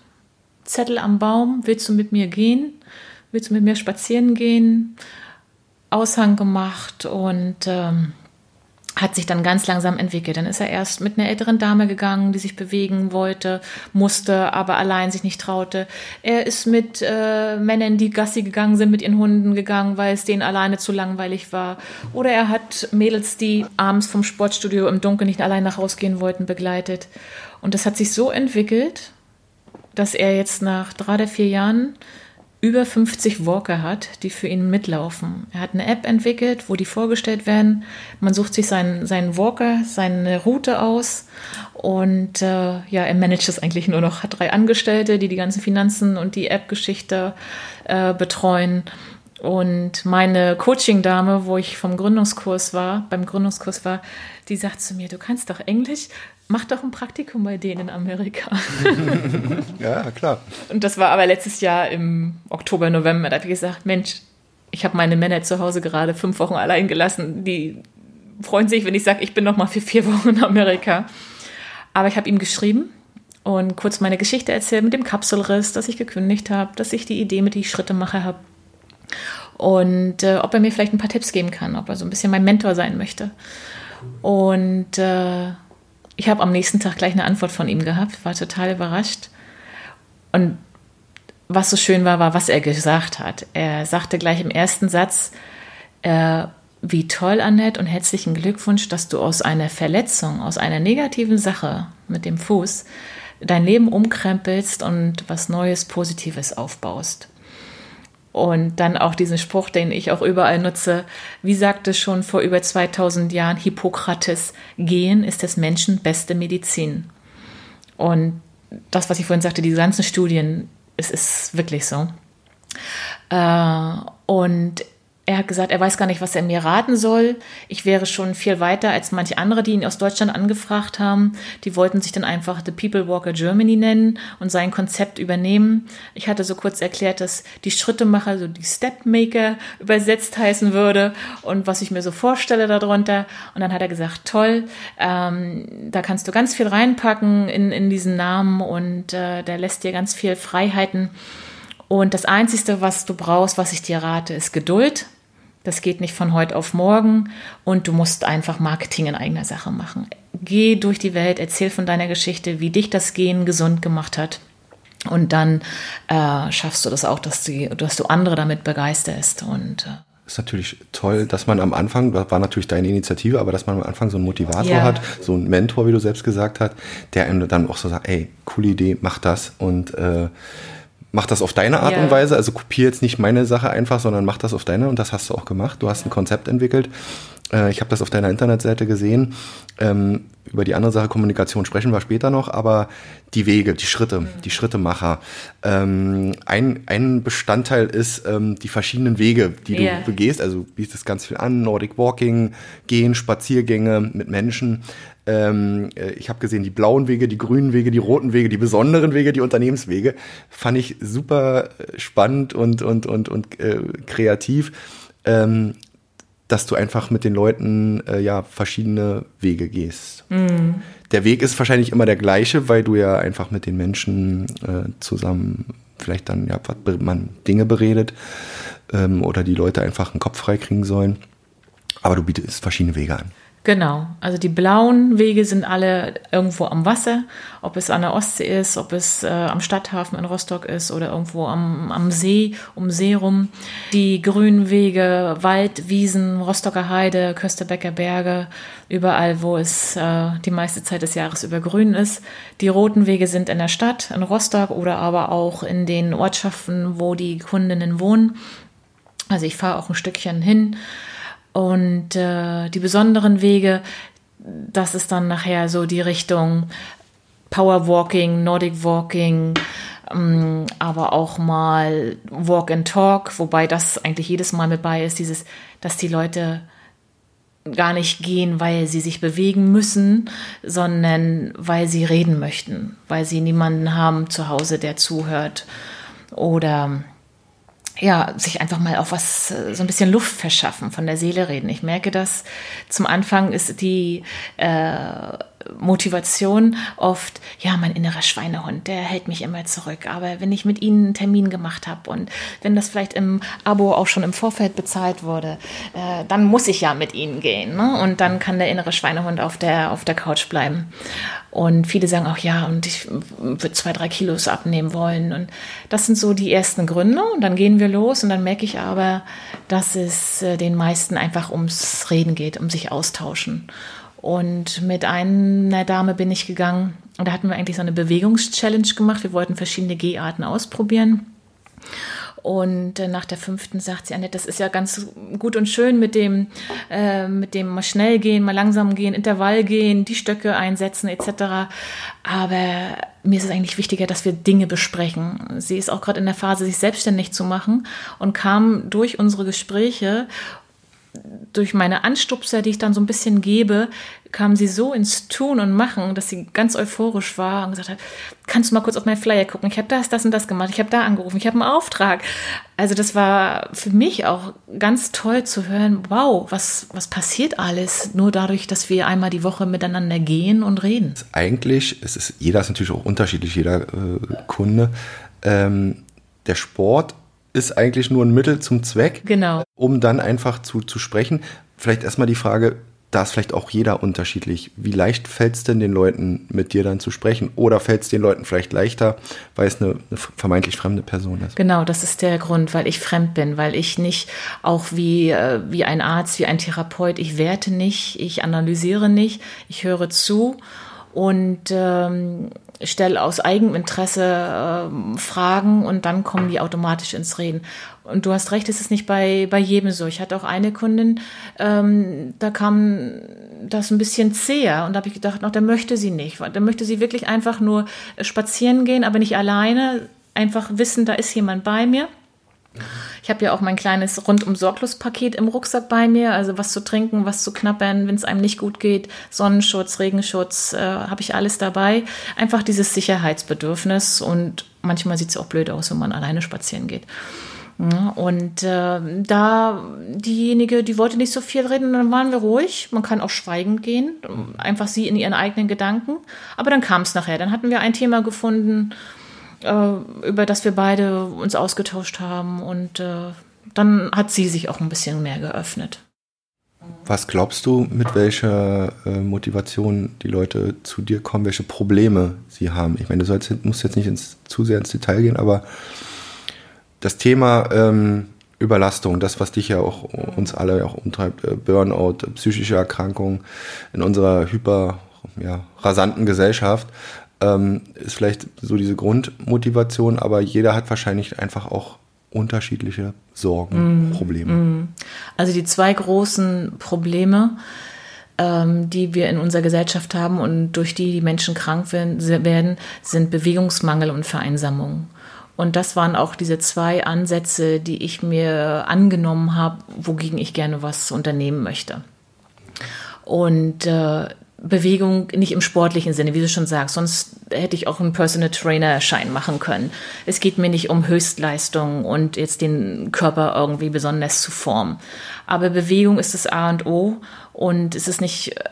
Zettel am Baum, willst du mit mir gehen? Willst du mit mir spazieren gehen? Aushang gemacht und ähm, hat sich dann ganz langsam entwickelt. Dann ist er erst mit einer älteren Dame gegangen, die sich bewegen wollte, musste, aber allein sich nicht traute. Er ist mit äh, Männern, die Gassi gegangen sind, mit ihren Hunden gegangen, weil es denen alleine zu langweilig war. Oder er hat Mädels, die abends vom Sportstudio im Dunkeln nicht allein nach Hause gehen wollten, begleitet. Und das hat sich so entwickelt, dass er jetzt nach drei oder vier Jahren über 50 Walker hat, die für ihn mitlaufen. Er hat eine App entwickelt, wo die vorgestellt werden. Man sucht sich seinen, seinen Walker, seine Route aus und äh, ja, er managt das eigentlich nur noch. Hat drei Angestellte, die die ganzen Finanzen und die App-Geschichte äh, betreuen. Und meine Coaching-Dame, wo ich vom Gründungskurs war, beim Gründungskurs war, die sagt zu mir, du kannst doch Englisch, mach doch ein Praktikum bei denen in Amerika. [LAUGHS] ja, klar. Und das war aber letztes Jahr im Oktober, November. Da habe ich gesagt, Mensch, ich habe meine Männer zu Hause gerade fünf Wochen allein gelassen. Die freuen sich, wenn ich sage, ich bin noch mal für vier [LAUGHS] Wochen in Amerika. Aber ich habe ihm geschrieben und kurz meine Geschichte erzählt mit dem Kapselriss, dass ich gekündigt habe, dass ich die Idee mit die Schritte mache habe und äh, ob er mir vielleicht ein paar Tipps geben kann, ob er so ein bisschen mein Mentor sein möchte. Und äh, ich habe am nächsten Tag gleich eine Antwort von ihm gehabt, war total überrascht. Und was so schön war, war, was er gesagt hat. Er sagte gleich im ersten Satz, äh, wie toll, Annette, und herzlichen Glückwunsch, dass du aus einer Verletzung, aus einer negativen Sache mit dem Fuß dein Leben umkrempelst und was Neues, Positives aufbaust. Und dann auch diesen Spruch, den ich auch überall nutze. Wie sagte schon vor über 2000 Jahren Hippokrates, Gehen ist des Menschen beste Medizin. Und das, was ich vorhin sagte, diese ganzen Studien, es ist wirklich so. Äh, und er hat gesagt, er weiß gar nicht, was er mir raten soll. Ich wäre schon viel weiter als manche andere, die ihn aus Deutschland angefragt haben. Die wollten sich dann einfach The People Walker Germany nennen und sein Konzept übernehmen. Ich hatte so kurz erklärt, dass die Schrittemacher, so die Stepmaker übersetzt heißen würde und was ich mir so vorstelle darunter. Und dann hat er gesagt, toll, ähm, da kannst du ganz viel reinpacken in, in diesen Namen und äh, der lässt dir ganz viel Freiheiten. Und das Einzige, was du brauchst, was ich dir rate, ist Geduld. Das geht nicht von heute auf morgen und du musst einfach Marketing in eigener Sache machen. Geh durch die Welt, erzähl von deiner Geschichte, wie dich das Gehen gesund gemacht hat. Und dann äh, schaffst du das auch, dass, die, dass du andere damit begeisterst. Und, äh, ist natürlich toll, dass man am Anfang, das war natürlich deine Initiative, aber dass man am Anfang so einen Motivator ja. hat, so einen Mentor, wie du selbst gesagt hast, der einem dann auch so sagt, ey, coole Idee, mach das und äh, mach das auf deine Art ja. und Weise. Also kopiere jetzt nicht meine Sache einfach, sondern mach das auf deine. Und das hast du auch gemacht. Du hast ein Konzept entwickelt. Äh, ich habe das auf deiner Internetseite gesehen. Ähm, über die andere Sache Kommunikation sprechen wir später noch, aber die Wege, die Schritte, mhm. die Schrittemacher. Ähm, ein, ein Bestandteil ist ähm, die verschiedenen Wege, die yeah. du begehst. Also bietest ganz viel an, Nordic Walking, Gehen, Spaziergänge mit Menschen. Ähm, äh, ich habe gesehen, die blauen Wege, die grünen Wege, die roten Wege, die besonderen Wege, die Unternehmenswege. Fand ich super äh, spannend und, und, und, und äh, kreativ, ähm, dass du einfach mit den Leuten äh, ja verschiedene Wege gehst. Mhm. Der Weg ist wahrscheinlich immer der gleiche, weil du ja einfach mit den Menschen äh, zusammen vielleicht dann ja man Dinge beredet ähm, oder die Leute einfach einen Kopf frei kriegen sollen. Aber du bietest verschiedene Wege an. Genau, also die blauen Wege sind alle irgendwo am Wasser, ob es an der Ostsee ist, ob es äh, am Stadthafen in Rostock ist oder irgendwo am, am See, um See rum. Die grünen Wege, Wald, Wiesen, Rostocker Heide, Kösterbecker Berge, überall, wo es äh, die meiste Zeit des Jahres über grün ist. Die roten Wege sind in der Stadt, in Rostock oder aber auch in den Ortschaften, wo die Kundinnen wohnen. Also ich fahre auch ein Stückchen hin und äh, die besonderen Wege, das ist dann nachher so die Richtung Power Walking, Nordic Walking, ähm, aber auch mal Walk and Talk, wobei das eigentlich jedes Mal mit bei ist, dieses, dass die Leute gar nicht gehen, weil sie sich bewegen müssen, sondern weil sie reden möchten, weil sie niemanden haben zu Hause, der zuhört. Oder ja, sich einfach mal auf was, äh, so ein bisschen Luft verschaffen, von der Seele reden. Ich merke das, zum Anfang ist die äh, Motivation oft, ja, mein innerer Schweinehund, der hält mich immer zurück. Aber wenn ich mit Ihnen einen Termin gemacht habe und wenn das vielleicht im Abo auch schon im Vorfeld bezahlt wurde, äh, dann muss ich ja mit Ihnen gehen. Ne? Und dann kann der innere Schweinehund auf der, auf der Couch bleiben. Und viele sagen auch, ja, und ich würde zwei, drei Kilos abnehmen wollen. Und das sind so die ersten Gründe. Und dann gehen wir los und dann merke ich aber, dass es äh, den meisten einfach ums Reden geht, um sich austauschen. Und mit einer Dame bin ich gegangen und da hatten wir eigentlich so eine Bewegungschallenge gemacht. Wir wollten verschiedene Geharten ausprobieren. Und äh, nach der fünften sagt sie, Annette, das ist ja ganz gut und schön mit dem, äh, mit dem mal schnell gehen, mal langsam gehen, Intervall gehen, die Stöcke einsetzen etc. Aber mir ist es eigentlich wichtiger, dass wir Dinge besprechen. Sie ist auch gerade in der Phase, sich selbstständig zu machen und kam durch unsere Gespräche durch meine Anstupser, die ich dann so ein bisschen gebe, kam sie so ins Tun und Machen, dass sie ganz euphorisch war und gesagt hat, kannst du mal kurz auf meinen Flyer gucken? Ich habe das, das und das gemacht, ich habe da angerufen, ich habe einen Auftrag. Also das war für mich auch ganz toll zu hören, wow, was, was passiert alles nur dadurch, dass wir einmal die Woche miteinander gehen und reden. Eigentlich, es ist, jeder ist natürlich auch unterschiedlich, jeder äh, Kunde. Ähm, der Sport ist eigentlich nur ein Mittel zum Zweck, genau. um dann einfach zu, zu sprechen. Vielleicht erstmal die Frage, da ist vielleicht auch jeder unterschiedlich. Wie leicht fällt es denn den Leuten, mit dir dann zu sprechen? Oder fällt es den Leuten vielleicht leichter, weil es eine, eine, vermeintlich fremde Person ist? Genau, das ist der Grund, weil ich fremd bin, weil ich nicht auch wie, äh, wie ein Arzt, wie ein Therapeut, ich werte nicht, ich analysiere nicht, ich höre zu und ähm, stelle aus Eigeninteresse äh, Fragen und dann kommen die automatisch ins Reden. Und du hast recht, es ist nicht bei, bei jedem so. Ich hatte auch eine Kundin, ähm, da kam das ein bisschen zäher und da habe ich gedacht, noch, da möchte sie nicht. Da möchte sie wirklich einfach nur spazieren gehen, aber nicht alleine, einfach wissen, da ist jemand bei mir. Ich habe ja auch mein kleines rundum sorglos Paket im Rucksack bei mir, also was zu trinken, was zu knappern, wenn es einem nicht gut geht, Sonnenschutz, Regenschutz, äh, habe ich alles dabei. Einfach dieses Sicherheitsbedürfnis und manchmal sieht es auch blöd aus, wenn man alleine spazieren geht. Und äh, da diejenige, die wollte nicht so viel reden, dann waren wir ruhig. Man kann auch schweigend gehen, einfach sie in ihren eigenen Gedanken. Aber dann kam es nachher. Dann hatten wir ein Thema gefunden, über das wir beide uns ausgetauscht haben. Und äh, dann hat sie sich auch ein bisschen mehr geöffnet. Was glaubst du, mit welcher äh, Motivation die Leute zu dir kommen, welche Probleme sie haben? Ich meine, du sollst, musst jetzt nicht ins, zu sehr ins Detail gehen, aber das Thema ähm, Überlastung, das, was dich ja auch uns alle auch umtreibt, äh, Burnout, psychische Erkrankungen in unserer hyper ja, rasanten Gesellschaft, ähm, ist vielleicht so diese Grundmotivation, aber jeder hat wahrscheinlich einfach auch unterschiedliche Sorgen, mm, Probleme. Mm. Also die zwei großen Probleme, ähm, die wir in unserer Gesellschaft haben und durch die die Menschen krank werden, sind Bewegungsmangel und Vereinsamung. Und das waren auch diese zwei Ansätze, die ich mir angenommen habe, wogegen ich gerne was unternehmen möchte. Und äh, Bewegung nicht im sportlichen Sinne, wie du schon sagst, sonst hätte ich auch einen Personal Trainer Schein machen können. Es geht mir nicht um Höchstleistung und jetzt den Körper irgendwie besonders zu formen. Aber Bewegung ist das A und O und es ist nicht äh,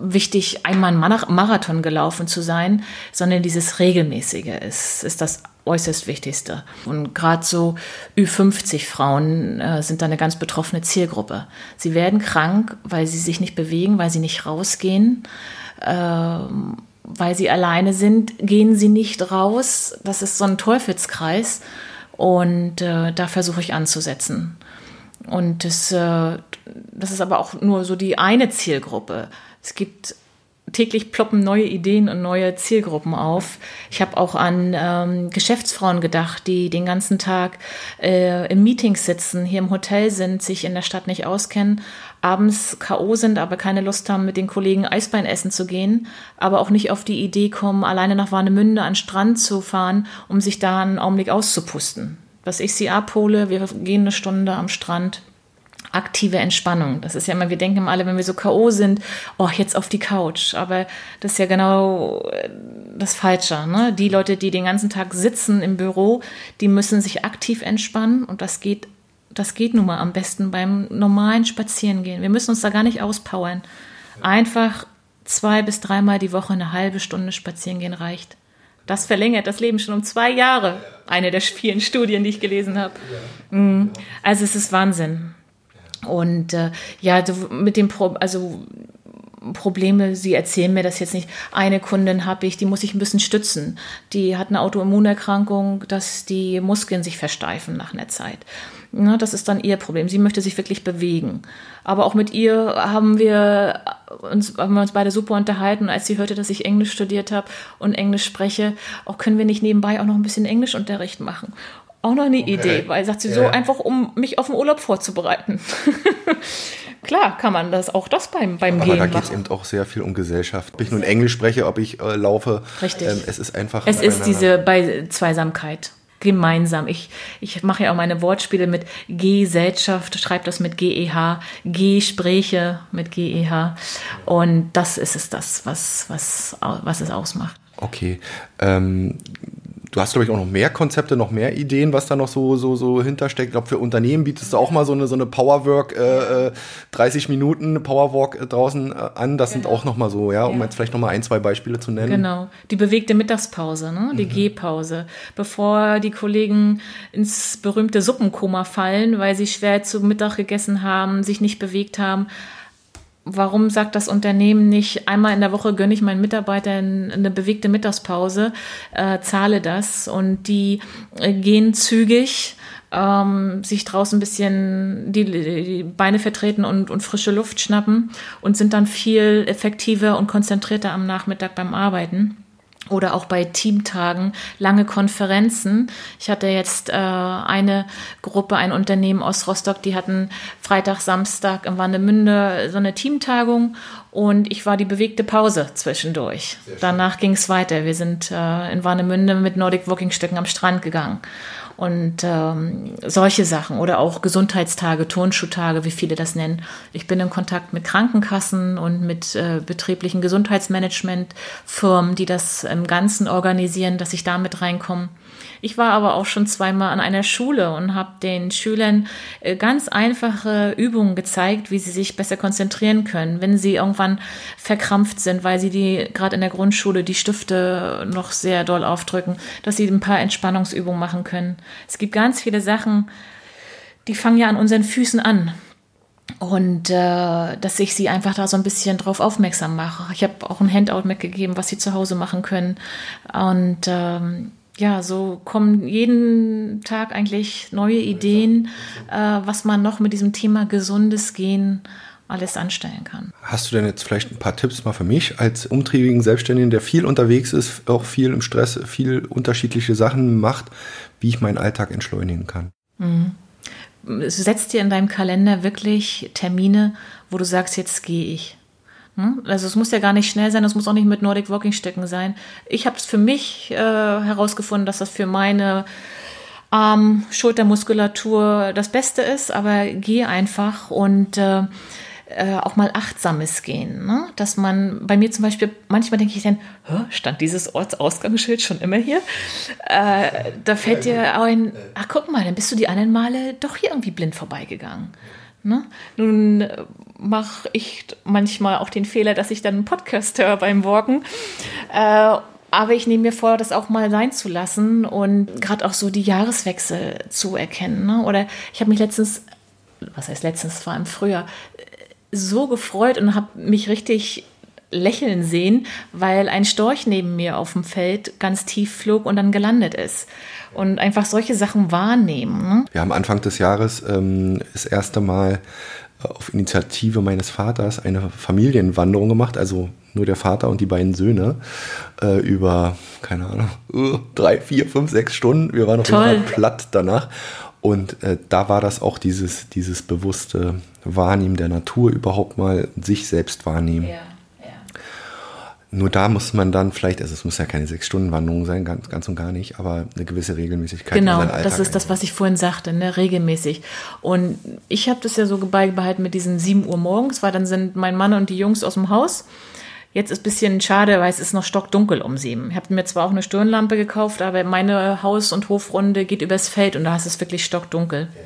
wichtig, einmal einen Marathon gelaufen zu sein, sondern dieses regelmäßige ist, ist das äußerst Wichtigste. Und gerade so Ü50-Frauen äh, sind da eine ganz betroffene Zielgruppe. Sie werden krank, weil sie sich nicht bewegen, weil sie nicht rausgehen. Äh, weil sie alleine sind, gehen sie nicht raus. Das ist so ein Teufelskreis. Und äh, da versuche ich anzusetzen. Und das, äh, das ist aber auch nur so die eine Zielgruppe. Es gibt täglich ploppen neue Ideen und neue Zielgruppen auf. Ich habe auch an ähm, Geschäftsfrauen gedacht, die den ganzen Tag äh, im Meeting sitzen, hier im Hotel sind, sich in der Stadt nicht auskennen, abends K.O. sind, aber keine Lust haben, mit den Kollegen Eisbein essen zu gehen, aber auch nicht auf die Idee kommen, alleine nach Warnemünde an den Strand zu fahren, um sich da einen Augenblick auszupusten. Was ich sie abhole, wir gehen eine Stunde am Strand, aktive Entspannung. Das ist ja immer, wir denken immer alle, wenn wir so K.O. sind, oh, jetzt auf die Couch. Aber das ist ja genau äh, das Falsche. Ne? Die Leute, die den ganzen Tag sitzen im Büro, die müssen sich aktiv entspannen und das geht, das geht nun mal am besten beim normalen Spazierengehen. Wir müssen uns da gar nicht auspowern. Einfach zwei bis dreimal die Woche eine halbe Stunde spazieren gehen reicht. Das verlängert das Leben schon um zwei Jahre. Eine der vielen Studien, die ich gelesen habe. Mhm. Also es ist Wahnsinn. Und äh, ja, mit dem Pro also Probleme, sie erzählen mir das jetzt nicht. Eine Kundin habe ich, die muss ich ein bisschen stützen. Die hat eine Autoimmunerkrankung, dass die Muskeln sich versteifen nach einer Zeit. Ja, das ist dann ihr Problem. Sie möchte sich wirklich bewegen. Aber auch mit ihr haben wir uns, haben wir uns beide super unterhalten. als sie hörte, dass ich Englisch studiert habe und Englisch spreche, auch können wir nicht nebenbei auch noch ein bisschen Englischunterricht machen auch noch eine okay. Idee, weil sagt sie ja. so einfach, um mich auf den Urlaub vorzubereiten. [LAUGHS] Klar kann man das auch das beim, beim Aber Gehen da geht es eben auch sehr viel um Gesellschaft. Ob ich nun Englisch spreche, ob ich äh, laufe. Richtig. Ähm, es ist einfach. Es ist diese bei Zweisamkeit. gemeinsam. Ich, ich mache ja auch meine Wortspiele mit Gesellschaft, schreibe das mit GEH, Gespräche mit GEH. Und das ist es das, was, was, was es ausmacht. Okay. Ähm, Du hast, glaube ich, auch noch mehr Konzepte, noch mehr Ideen, was da noch so, so, so hintersteckt. Ich glaube, für Unternehmen bietest du auch mal so eine, so eine Powerwork, äh, 30 äh, Minuten Powerwalk äh, draußen äh, an. Das genau. sind auch noch mal so, ja, um ja. jetzt vielleicht noch mal ein, zwei Beispiele zu nennen. Genau. Die bewegte Mittagspause, ne? die mhm. Gehpause. Bevor die Kollegen ins berühmte Suppenkoma fallen, weil sie schwer zu Mittag gegessen haben, sich nicht bewegt haben, warum sagt das Unternehmen nicht, einmal in der Woche gönne ich meinen Mitarbeitern eine bewegte Mittagspause, äh, zahle das? Und die äh, gehen zügig, ähm, sich draußen ein bisschen die, die Beine vertreten und, und frische Luft schnappen und sind dann viel effektiver und konzentrierter am Nachmittag beim Arbeiten oder auch bei Teamtagen lange Konferenzen. Ich hatte jetzt äh, eine Gruppe, ein Unternehmen aus Rostock, die hatten Freitag, Samstag in Warnemünde so eine Teamtagung und ich war die bewegte Pause zwischendurch. Danach ging es weiter. Wir sind äh, in Warnemünde mit Nordic Walking Stücken am Strand gegangen und ähm, solche Sachen oder auch Gesundheitstage, Turnschuhtage, wie viele das nennen. Ich bin in Kontakt mit Krankenkassen und mit äh, betrieblichen Gesundheitsmanagementfirmen, die das im Ganzen organisieren, dass ich da mit reinkomme. Ich war aber auch schon zweimal an einer Schule und habe den Schülern äh, ganz einfache Übungen gezeigt, wie sie sich besser konzentrieren können, wenn sie irgendwann verkrampft sind, weil sie die gerade in der Grundschule die Stifte noch sehr doll aufdrücken, dass sie ein paar Entspannungsübungen machen können. Es gibt ganz viele Sachen, die fangen ja an unseren Füßen an und äh, dass ich sie einfach da so ein bisschen drauf aufmerksam mache. Ich habe auch ein Handout mitgegeben, was sie zu Hause machen können. Und ähm, ja, so kommen jeden Tag eigentlich neue Ideen, äh, was man noch mit diesem Thema gesundes Gehen alles anstellen kann. Hast du denn jetzt vielleicht ein paar Tipps mal für mich als umtriebigen Selbstständigen, der viel unterwegs ist, auch viel im Stress, viel unterschiedliche Sachen macht, wie ich meinen Alltag entschleunigen kann? Mhm. Setz dir in deinem Kalender wirklich Termine, wo du sagst, jetzt gehe ich. Hm? Also es muss ja gar nicht schnell sein, es muss auch nicht mit Nordic Walking Stecken sein. Ich habe es für mich äh, herausgefunden, dass das für meine Arm, Schultermuskulatur das Beste ist, aber geh einfach und äh, äh, auch mal achtsames Gehen. Ne? Dass man bei mir zum Beispiel, manchmal denke ich dann, stand dieses Ortsausgangsschild schon immer hier? Äh, da fällt dir ein, ach guck mal, dann bist du die anderen Male doch hier irgendwie blind vorbeigegangen. Ne? Nun äh, mache ich manchmal auch den Fehler, dass ich dann einen Podcast höre beim Walken. Äh, aber ich nehme mir vor, das auch mal sein zu lassen und gerade auch so die Jahreswechsel zu erkennen. Ne? Oder ich habe mich letztens, was heißt letztens, war im Frühjahr, so gefreut und habe mich richtig lächeln sehen, weil ein Storch neben mir auf dem Feld ganz tief flog und dann gelandet ist und einfach solche Sachen wahrnehmen. Ne? Wir haben Anfang des Jahres ähm, das erste Mal äh, auf Initiative meines Vaters eine Familienwanderung gemacht, also nur der Vater und die beiden Söhne, äh, über, keine Ahnung, [LAUGHS] drei, vier, fünf, sechs Stunden. Wir waren auf jeden Fall platt danach. Und äh, da war das auch dieses, dieses bewusste Wahrnehmen der Natur überhaupt mal sich selbst wahrnehmen. Ja. Nur da muss man dann vielleicht, also es muss ja keine sechs Stunden Wanderung sein, ganz, ganz und gar nicht, aber eine gewisse Regelmäßigkeit. Genau, das ist das, was ich vorhin sagte, ne, regelmäßig. Und ich habe das ja so beibehalten mit diesen sieben Uhr morgens, weil dann sind mein Mann und die Jungs aus dem Haus. Jetzt ist ein bisschen schade, weil es ist noch stockdunkel um sieben. Ich habe mir zwar auch eine Stirnlampe gekauft, aber meine Haus- und Hofrunde geht übers Feld und da ist es wirklich stockdunkel. Ja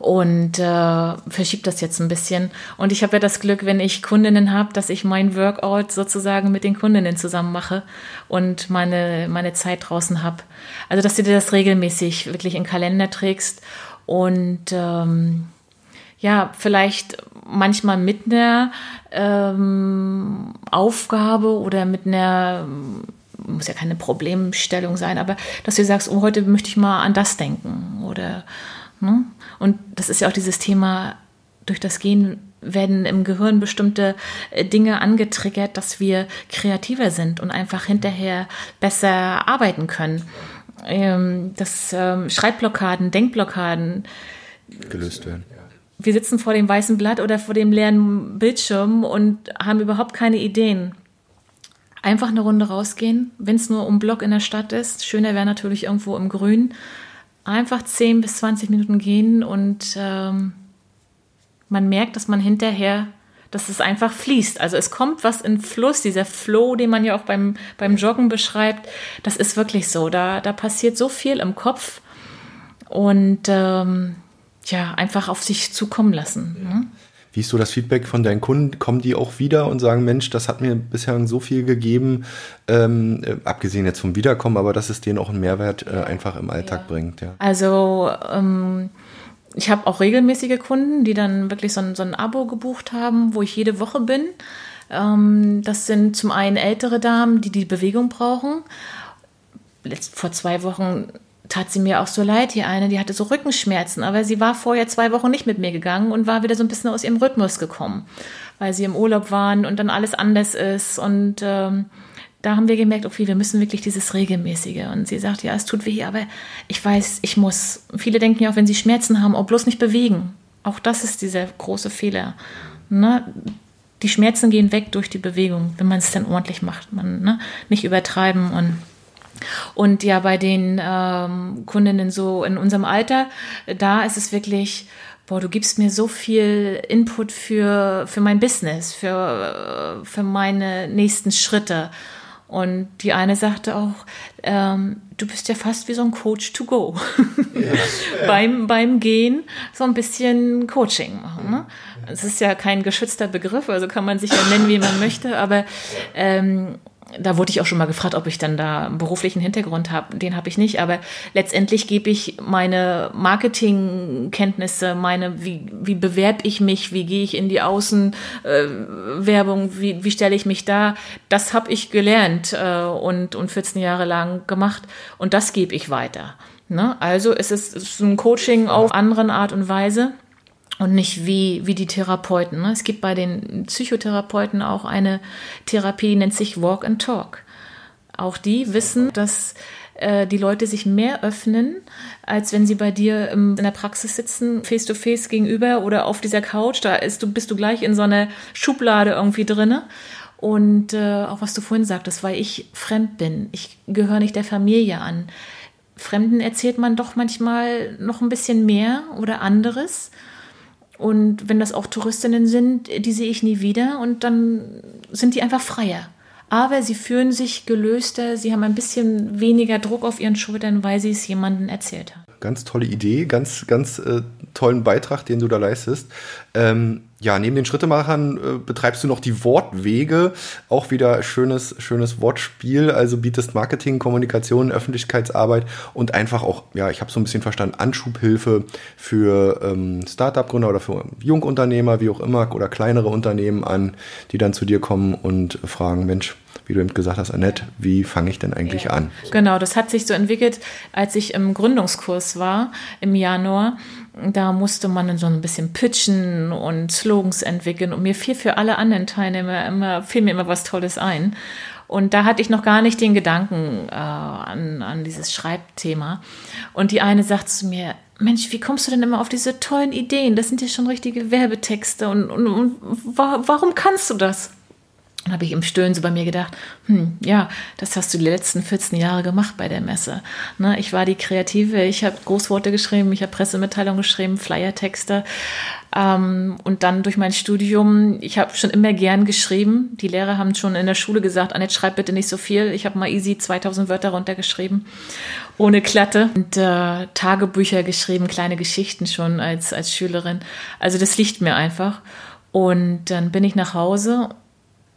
und äh, verschiebt das jetzt ein bisschen. Und ich habe ja das Glück, wenn ich Kundinnen habe, dass ich mein Workout sozusagen mit den Kundinnen zusammen mache und meine, meine Zeit draußen habe. Also, dass du dir das regelmäßig wirklich in den Kalender trägst und ähm, ja, vielleicht manchmal mit einer ähm, Aufgabe oder mit einer muss ja keine Problemstellung sein, aber dass du sagst, oh, heute möchte ich mal an das denken oder Ne? Und das ist ja auch dieses Thema, durch das Gehen werden im Gehirn bestimmte äh, Dinge angetriggert, dass wir kreativer sind und einfach hinterher besser arbeiten können. Ähm, dass ähm, Schreibblockaden, Denkblockaden gelöst werden. Wir sitzen vor dem weißen Blatt oder vor dem leeren Bildschirm und haben überhaupt keine Ideen. einfach eine Runde rausgehen, wenn es nur um Block in der Stadt ist. Schöner wäre natürlich irgendwo im Grün. Einfach 10 bis 20 Minuten gehen und ähm, man merkt, dass man hinterher dass es einfach fließt. Also es kommt was in Fluss, dieser Flow, den man ja auch beim, beim Joggen beschreibt, das ist wirklich so. Da, da passiert so viel im Kopf und ähm, ja, einfach auf sich zukommen lassen. Ne? Wie ist so das Feedback von deinen Kunden? Kommen die auch wieder und sagen, Mensch, das hat mir bisher so viel gegeben, ähm, äh, abgesehen jetzt vom Wiederkommen, aber dass es denen auch einen Mehrwert äh, einfach im Alltag ja. bringt? Ja. Also ähm, ich habe auch regelmäßige Kunden, die dann wirklich so ein, so ein Abo gebucht haben, wo ich jede Woche bin. Ähm, das sind zum einen ältere Damen, die die Bewegung brauchen. Letzt, vor zwei Wochen tat sie mir auch so leid. Die eine, die hatte so Rückenschmerzen, aber sie war vorher zwei Wochen nicht mit mir gegangen und war wieder so ein bisschen aus ihrem Rhythmus gekommen, weil sie im Urlaub waren und dann alles anders ist. Und ähm, da haben wir gemerkt, okay, wir müssen wirklich dieses Regelmäßige. Und sie sagt, ja, es tut weh, aber ich weiß, ich muss. Viele denken ja auch, wenn sie Schmerzen haben, auch bloß nicht bewegen. Auch das ist dieser große Fehler. Ne? Die Schmerzen gehen weg durch die Bewegung, wenn man es dann ordentlich macht. Man ne? nicht übertreiben und und ja, bei den ähm, Kundinnen so in unserem Alter, da ist es wirklich, boah, du gibst mir so viel Input für, für mein Business, für, für meine nächsten Schritte. Und die eine sagte auch, ähm, du bist ja fast wie so ein Coach to go. Ja. [LAUGHS] beim, beim Gehen so ein bisschen Coaching machen. Ne? Es ist ja kein geschützter Begriff, also kann man sich ja nennen, wie man möchte, aber ähm, da wurde ich auch schon mal gefragt, ob ich dann da einen beruflichen Hintergrund habe. Den habe ich nicht, aber letztendlich gebe ich meine Marketingkenntnisse, meine, wie, wie bewerbe ich mich, wie gehe ich in die Außenwerbung, äh, wie, wie stelle ich mich da, das habe ich gelernt äh, und, und 14 Jahre lang gemacht und das gebe ich weiter. Ne? Also es ist, es ist ein Coaching auf anderen Art und Weise und nicht wie, wie die Therapeuten. Ne? Es gibt bei den Psychotherapeuten auch eine Therapie, die nennt sich Walk and Talk. Auch die wissen, dass äh, die Leute sich mehr öffnen, als wenn sie bei dir in der Praxis sitzen, face to face gegenüber oder auf dieser Couch. Da ist, bist du gleich in so einer Schublade irgendwie drinne. Und äh, auch was du vorhin sagtest, weil ich fremd bin. Ich gehöre nicht der Familie an. Fremden erzählt man doch manchmal noch ein bisschen mehr oder anderes. Und wenn das auch Touristinnen sind, die sehe ich nie wieder und dann sind die einfach freier. Aber sie fühlen sich gelöster, sie haben ein bisschen weniger Druck auf ihren Schultern, weil sie es jemandem erzählt haben. Ganz tolle Idee, ganz, ganz äh, tollen Beitrag, den du da leistest. Ähm, ja, neben den Schrittemachern äh, betreibst du noch die Wortwege. Auch wieder schönes, schönes Wortspiel. Also bietest Marketing, Kommunikation, Öffentlichkeitsarbeit und einfach auch, ja, ich habe so ein bisschen verstanden, Anschubhilfe für ähm, Startup-Gründer oder für Jungunternehmer, wie auch immer, oder kleinere Unternehmen an, die dann zu dir kommen und fragen, Mensch, wie du eben gesagt hast, Annette, wie fange ich denn eigentlich ja. an? Genau, das hat sich so entwickelt, als ich im Gründungskurs war im Januar. Da musste man so ein bisschen pitchen und Slogans entwickeln und mir fiel für alle anderen Teilnehmer immer, fiel mir immer was Tolles ein. Und da hatte ich noch gar nicht den Gedanken äh, an, an dieses Schreibthema. Und die eine sagt zu mir, Mensch, wie kommst du denn immer auf diese tollen Ideen? Das sind ja schon richtige Werbetexte. Und, und, und warum kannst du das? Dann habe ich im Stöhnen so bei mir gedacht, hm, ja, das hast du die letzten 14 Jahre gemacht bei der Messe. Ne, ich war die Kreative, ich habe Großworte geschrieben, ich habe Pressemitteilungen geschrieben, Flyertexte. Ähm, und dann durch mein Studium, ich habe schon immer gern geschrieben. Die Lehrer haben schon in der Schule gesagt, Annette, schreib bitte nicht so viel. Ich habe mal easy 2000 Wörter runtergeschrieben, ohne Klatte. Und äh, Tagebücher geschrieben, kleine Geschichten schon als, als Schülerin. Also das liegt mir einfach. Und dann bin ich nach Hause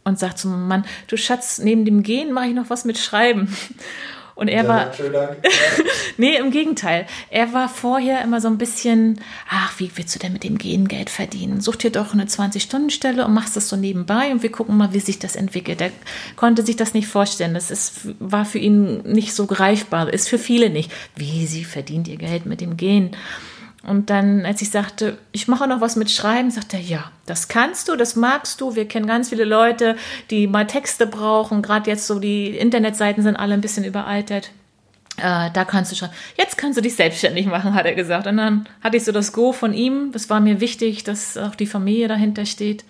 und sagt zum Mann, du Schatz, neben dem Gehen mache ich noch was mit Schreiben. Und er ja, war. [LAUGHS] Nee, im Gegenteil. Er war vorher immer so ein bisschen, ach, wie willst du denn mit dem Gehen Geld verdienen? Such dir doch eine 20-Stunden-Stelle und machst das so nebenbei und wir gucken mal, wie sich das entwickelt. Er konnte sich das nicht vorstellen. Das ist, war für ihn nicht so greifbar, ist für viele nicht. Wie sie verdient ihr Geld mit dem Gehen? Und dann, als ich sagte, ich mache noch was mit Schreiben, sagte er, ja, das kannst du, das magst du. Wir kennen ganz viele Leute, die mal Texte brauchen. Gerade jetzt so die Internetseiten sind alle ein bisschen überaltet. Äh, da kannst du schon. Jetzt kannst du dich selbstständig machen, hat er gesagt. Und dann hatte ich so das Go von ihm. Es war mir wichtig, dass auch die Familie dahinter steht.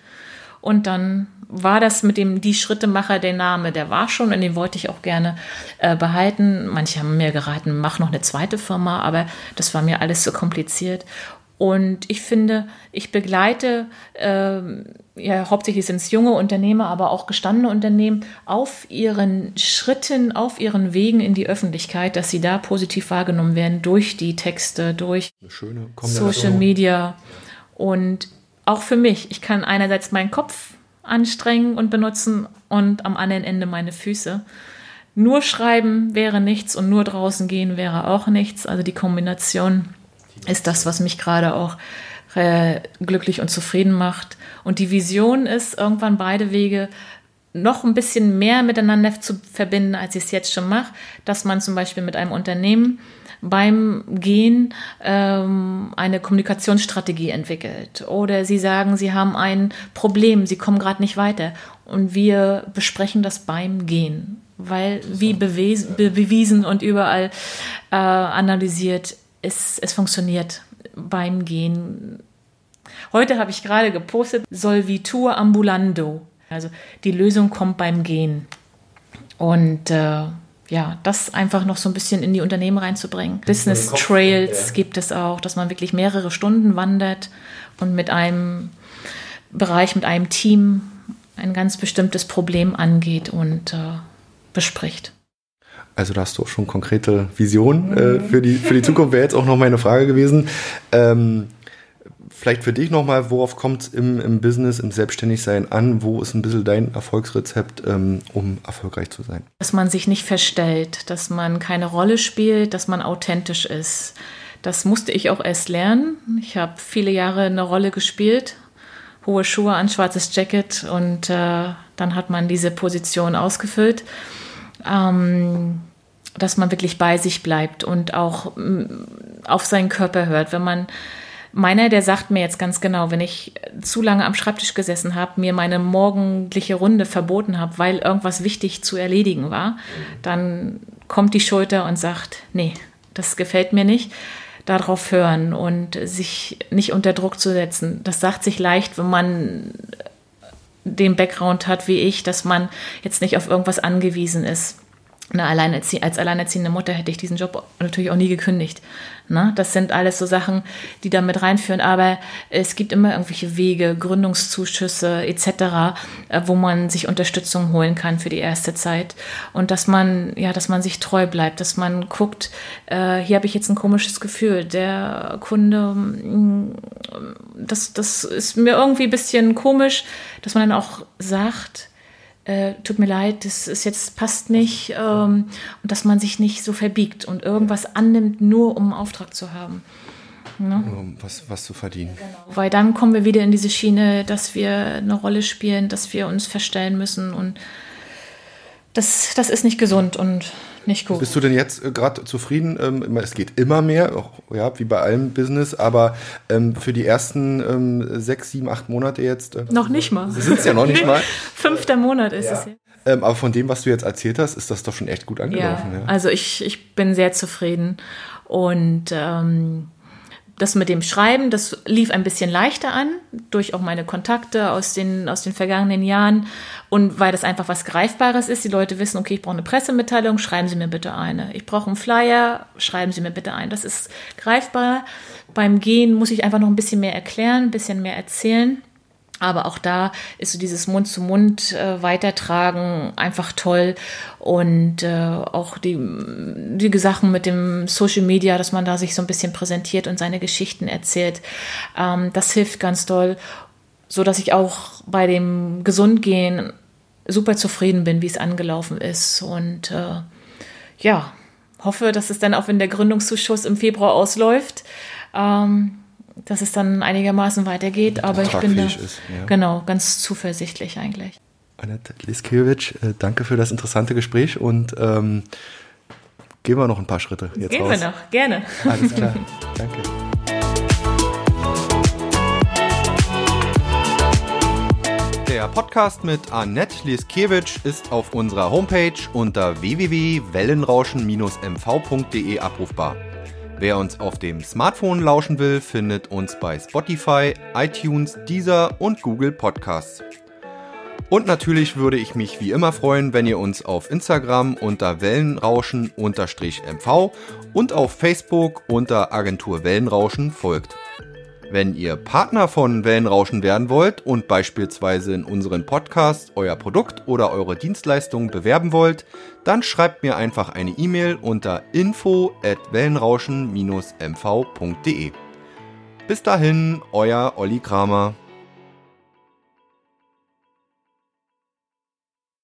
Und dann war das mit dem Die Schrittemacher der Name, der war schon und den wollte ich auch gerne äh, behalten. Manche haben mir geraten, mach noch eine zweite Firma, aber das war mir alles zu so kompliziert. Und ich finde, ich begleite, äh, ja, hauptsächlich sind es junge Unternehmer, aber auch gestandene Unternehmen auf ihren Schritten, auf ihren Wegen in die Öffentlichkeit, dass sie da positiv wahrgenommen werden durch die Texte, durch Social Media. Und auch für mich, ich kann einerseits meinen Kopf anstrengen und benutzen und am anderen Ende meine Füße. Nur schreiben wäre nichts und nur draußen gehen wäre auch nichts. Also die Kombination ist das, was mich gerade auch äh, glücklich und zufrieden macht. Und die Vision ist, irgendwann beide Wege noch ein bisschen mehr miteinander zu verbinden, als ich es jetzt schon mache, dass man zum Beispiel mit einem Unternehmen beim Gehen ähm, eine Kommunikationsstrategie entwickelt. Oder Sie sagen, Sie haben ein Problem, Sie kommen gerade nicht weiter. Und wir besprechen das beim Gehen. Weil, wie bewiesen, bewiesen und überall äh, analysiert, es, es funktioniert beim Gehen. Heute habe ich gerade gepostet, Solvitur ambulando. Also die Lösung kommt beim Gehen. Und äh, ja, das einfach noch so ein bisschen in die Unternehmen reinzubringen. Business Trails ja. gibt es auch, dass man wirklich mehrere Stunden wandert und mit einem Bereich, mit einem Team ein ganz bestimmtes Problem angeht und äh, bespricht. Also da hast du auch schon konkrete Visionen äh, für, die, für die Zukunft, wäre jetzt auch noch meine Frage gewesen. Ähm, vielleicht für dich nochmal, worauf kommt es im, im Business, im Selbstständigsein an? Wo ist ein bisschen dein Erfolgsrezept, ähm, um erfolgreich zu sein? Dass man sich nicht verstellt, dass man keine Rolle spielt, dass man authentisch ist. Das musste ich auch erst lernen. Ich habe viele Jahre eine Rolle gespielt, hohe Schuhe an, schwarzes Jacket und äh, dann hat man diese Position ausgefüllt. Ähm, dass man wirklich bei sich bleibt und auch mm, auf seinen Körper hört. Wenn man Meiner, der sagt mir jetzt ganz genau, wenn ich zu lange am Schreibtisch gesessen habe, mir meine morgendliche Runde verboten habe, weil irgendwas wichtig zu erledigen war, dann kommt die Schulter und sagt, nee, das gefällt mir nicht. Darauf hören und sich nicht unter Druck zu setzen. Das sagt sich leicht, wenn man den Background hat wie ich, dass man jetzt nicht auf irgendwas angewiesen ist eine Alleinerzie als alleinerziehende Mutter hätte ich diesen Job natürlich auch nie gekündigt. Ne? Das sind alles so Sachen, die da mit reinführen. Aber es gibt immer irgendwelche Wege, Gründungszuschüsse etc., äh, wo man sich Unterstützung holen kann für die erste Zeit. Und dass man, ja, dass man sich treu bleibt, dass man guckt, äh, hier habe ich jetzt ein komisches Gefühl. Der Kunde, mm, das, das ist mir irgendwie ein bisschen komisch, dass man dann auch sagt, äh, tut mir leid, das ist jetzt passt nicht ähm, und dass man sich nicht so verbiegt und irgendwas annimmt, nur um einen Auftrag zu haben. Ne? Um was, was zu verdienen. Genau. Weil dann kommen wir wieder in diese Schiene, dass wir eine Rolle spielen, dass wir uns verstellen müssen und das, das ist nicht gesund und nicht gut. Bist du denn jetzt äh, gerade zufrieden? Ähm, es geht immer mehr, auch, ja, wie bei allem Business, aber ähm, für die ersten ähm, sechs, sieben, acht Monate jetzt. Äh, noch nicht mal. Sind es ja noch nicht mal. [LAUGHS] Fünfter Monat ist ja. es jetzt. Ähm, aber von dem, was du jetzt erzählt hast, ist das doch schon echt gut angelaufen. Ja, ja. Also ich, ich bin sehr zufrieden und ähm, das mit dem Schreiben, das lief ein bisschen leichter an, durch auch meine Kontakte aus den, aus den vergangenen Jahren und weil das einfach was Greifbares ist. Die Leute wissen, okay, ich brauche eine Pressemitteilung, schreiben Sie mir bitte eine. Ich brauche einen Flyer, schreiben Sie mir bitte ein. Das ist greifbar. Beim Gehen muss ich einfach noch ein bisschen mehr erklären, ein bisschen mehr erzählen. Aber auch da ist so dieses Mund-zu-Mund äh, einfach toll. Und äh, auch die, die Sachen mit dem Social Media, dass man da sich so ein bisschen präsentiert und seine Geschichten erzählt, ähm, das hilft ganz toll. So dass ich auch bei dem Gesundgehen super zufrieden bin, wie es angelaufen ist. Und äh, ja, hoffe, dass es dann auch, wenn der Gründungszuschuss im Februar ausläuft, ähm, dass es dann einigermaßen weitergeht. Aber ich bin da ist, ja. genau ganz zuversichtlich eigentlich. Annette Liskiewicz, äh, danke für das interessante Gespräch und ähm, gehen wir noch ein paar Schritte jetzt Gehen raus. wir noch, gerne. Alles klar, [LAUGHS] danke. Der Podcast mit Annette Lieskiewicz ist auf unserer Homepage unter www.wellenrauschen-mv.de abrufbar. Wer uns auf dem Smartphone lauschen will, findet uns bei Spotify, iTunes, Deezer und Google Podcasts. Und natürlich würde ich mich wie immer freuen, wenn ihr uns auf Instagram unter Wellenrauschen-MV und auf Facebook unter Agentur Wellenrauschen folgt. Wenn ihr Partner von Wellenrauschen werden wollt und beispielsweise in unseren Podcast euer Produkt oder eure Dienstleistung bewerben wollt, dann schreibt mir einfach eine E-Mail unter info at wellenrauschen-mv.de. Bis dahin, euer Olli Kramer.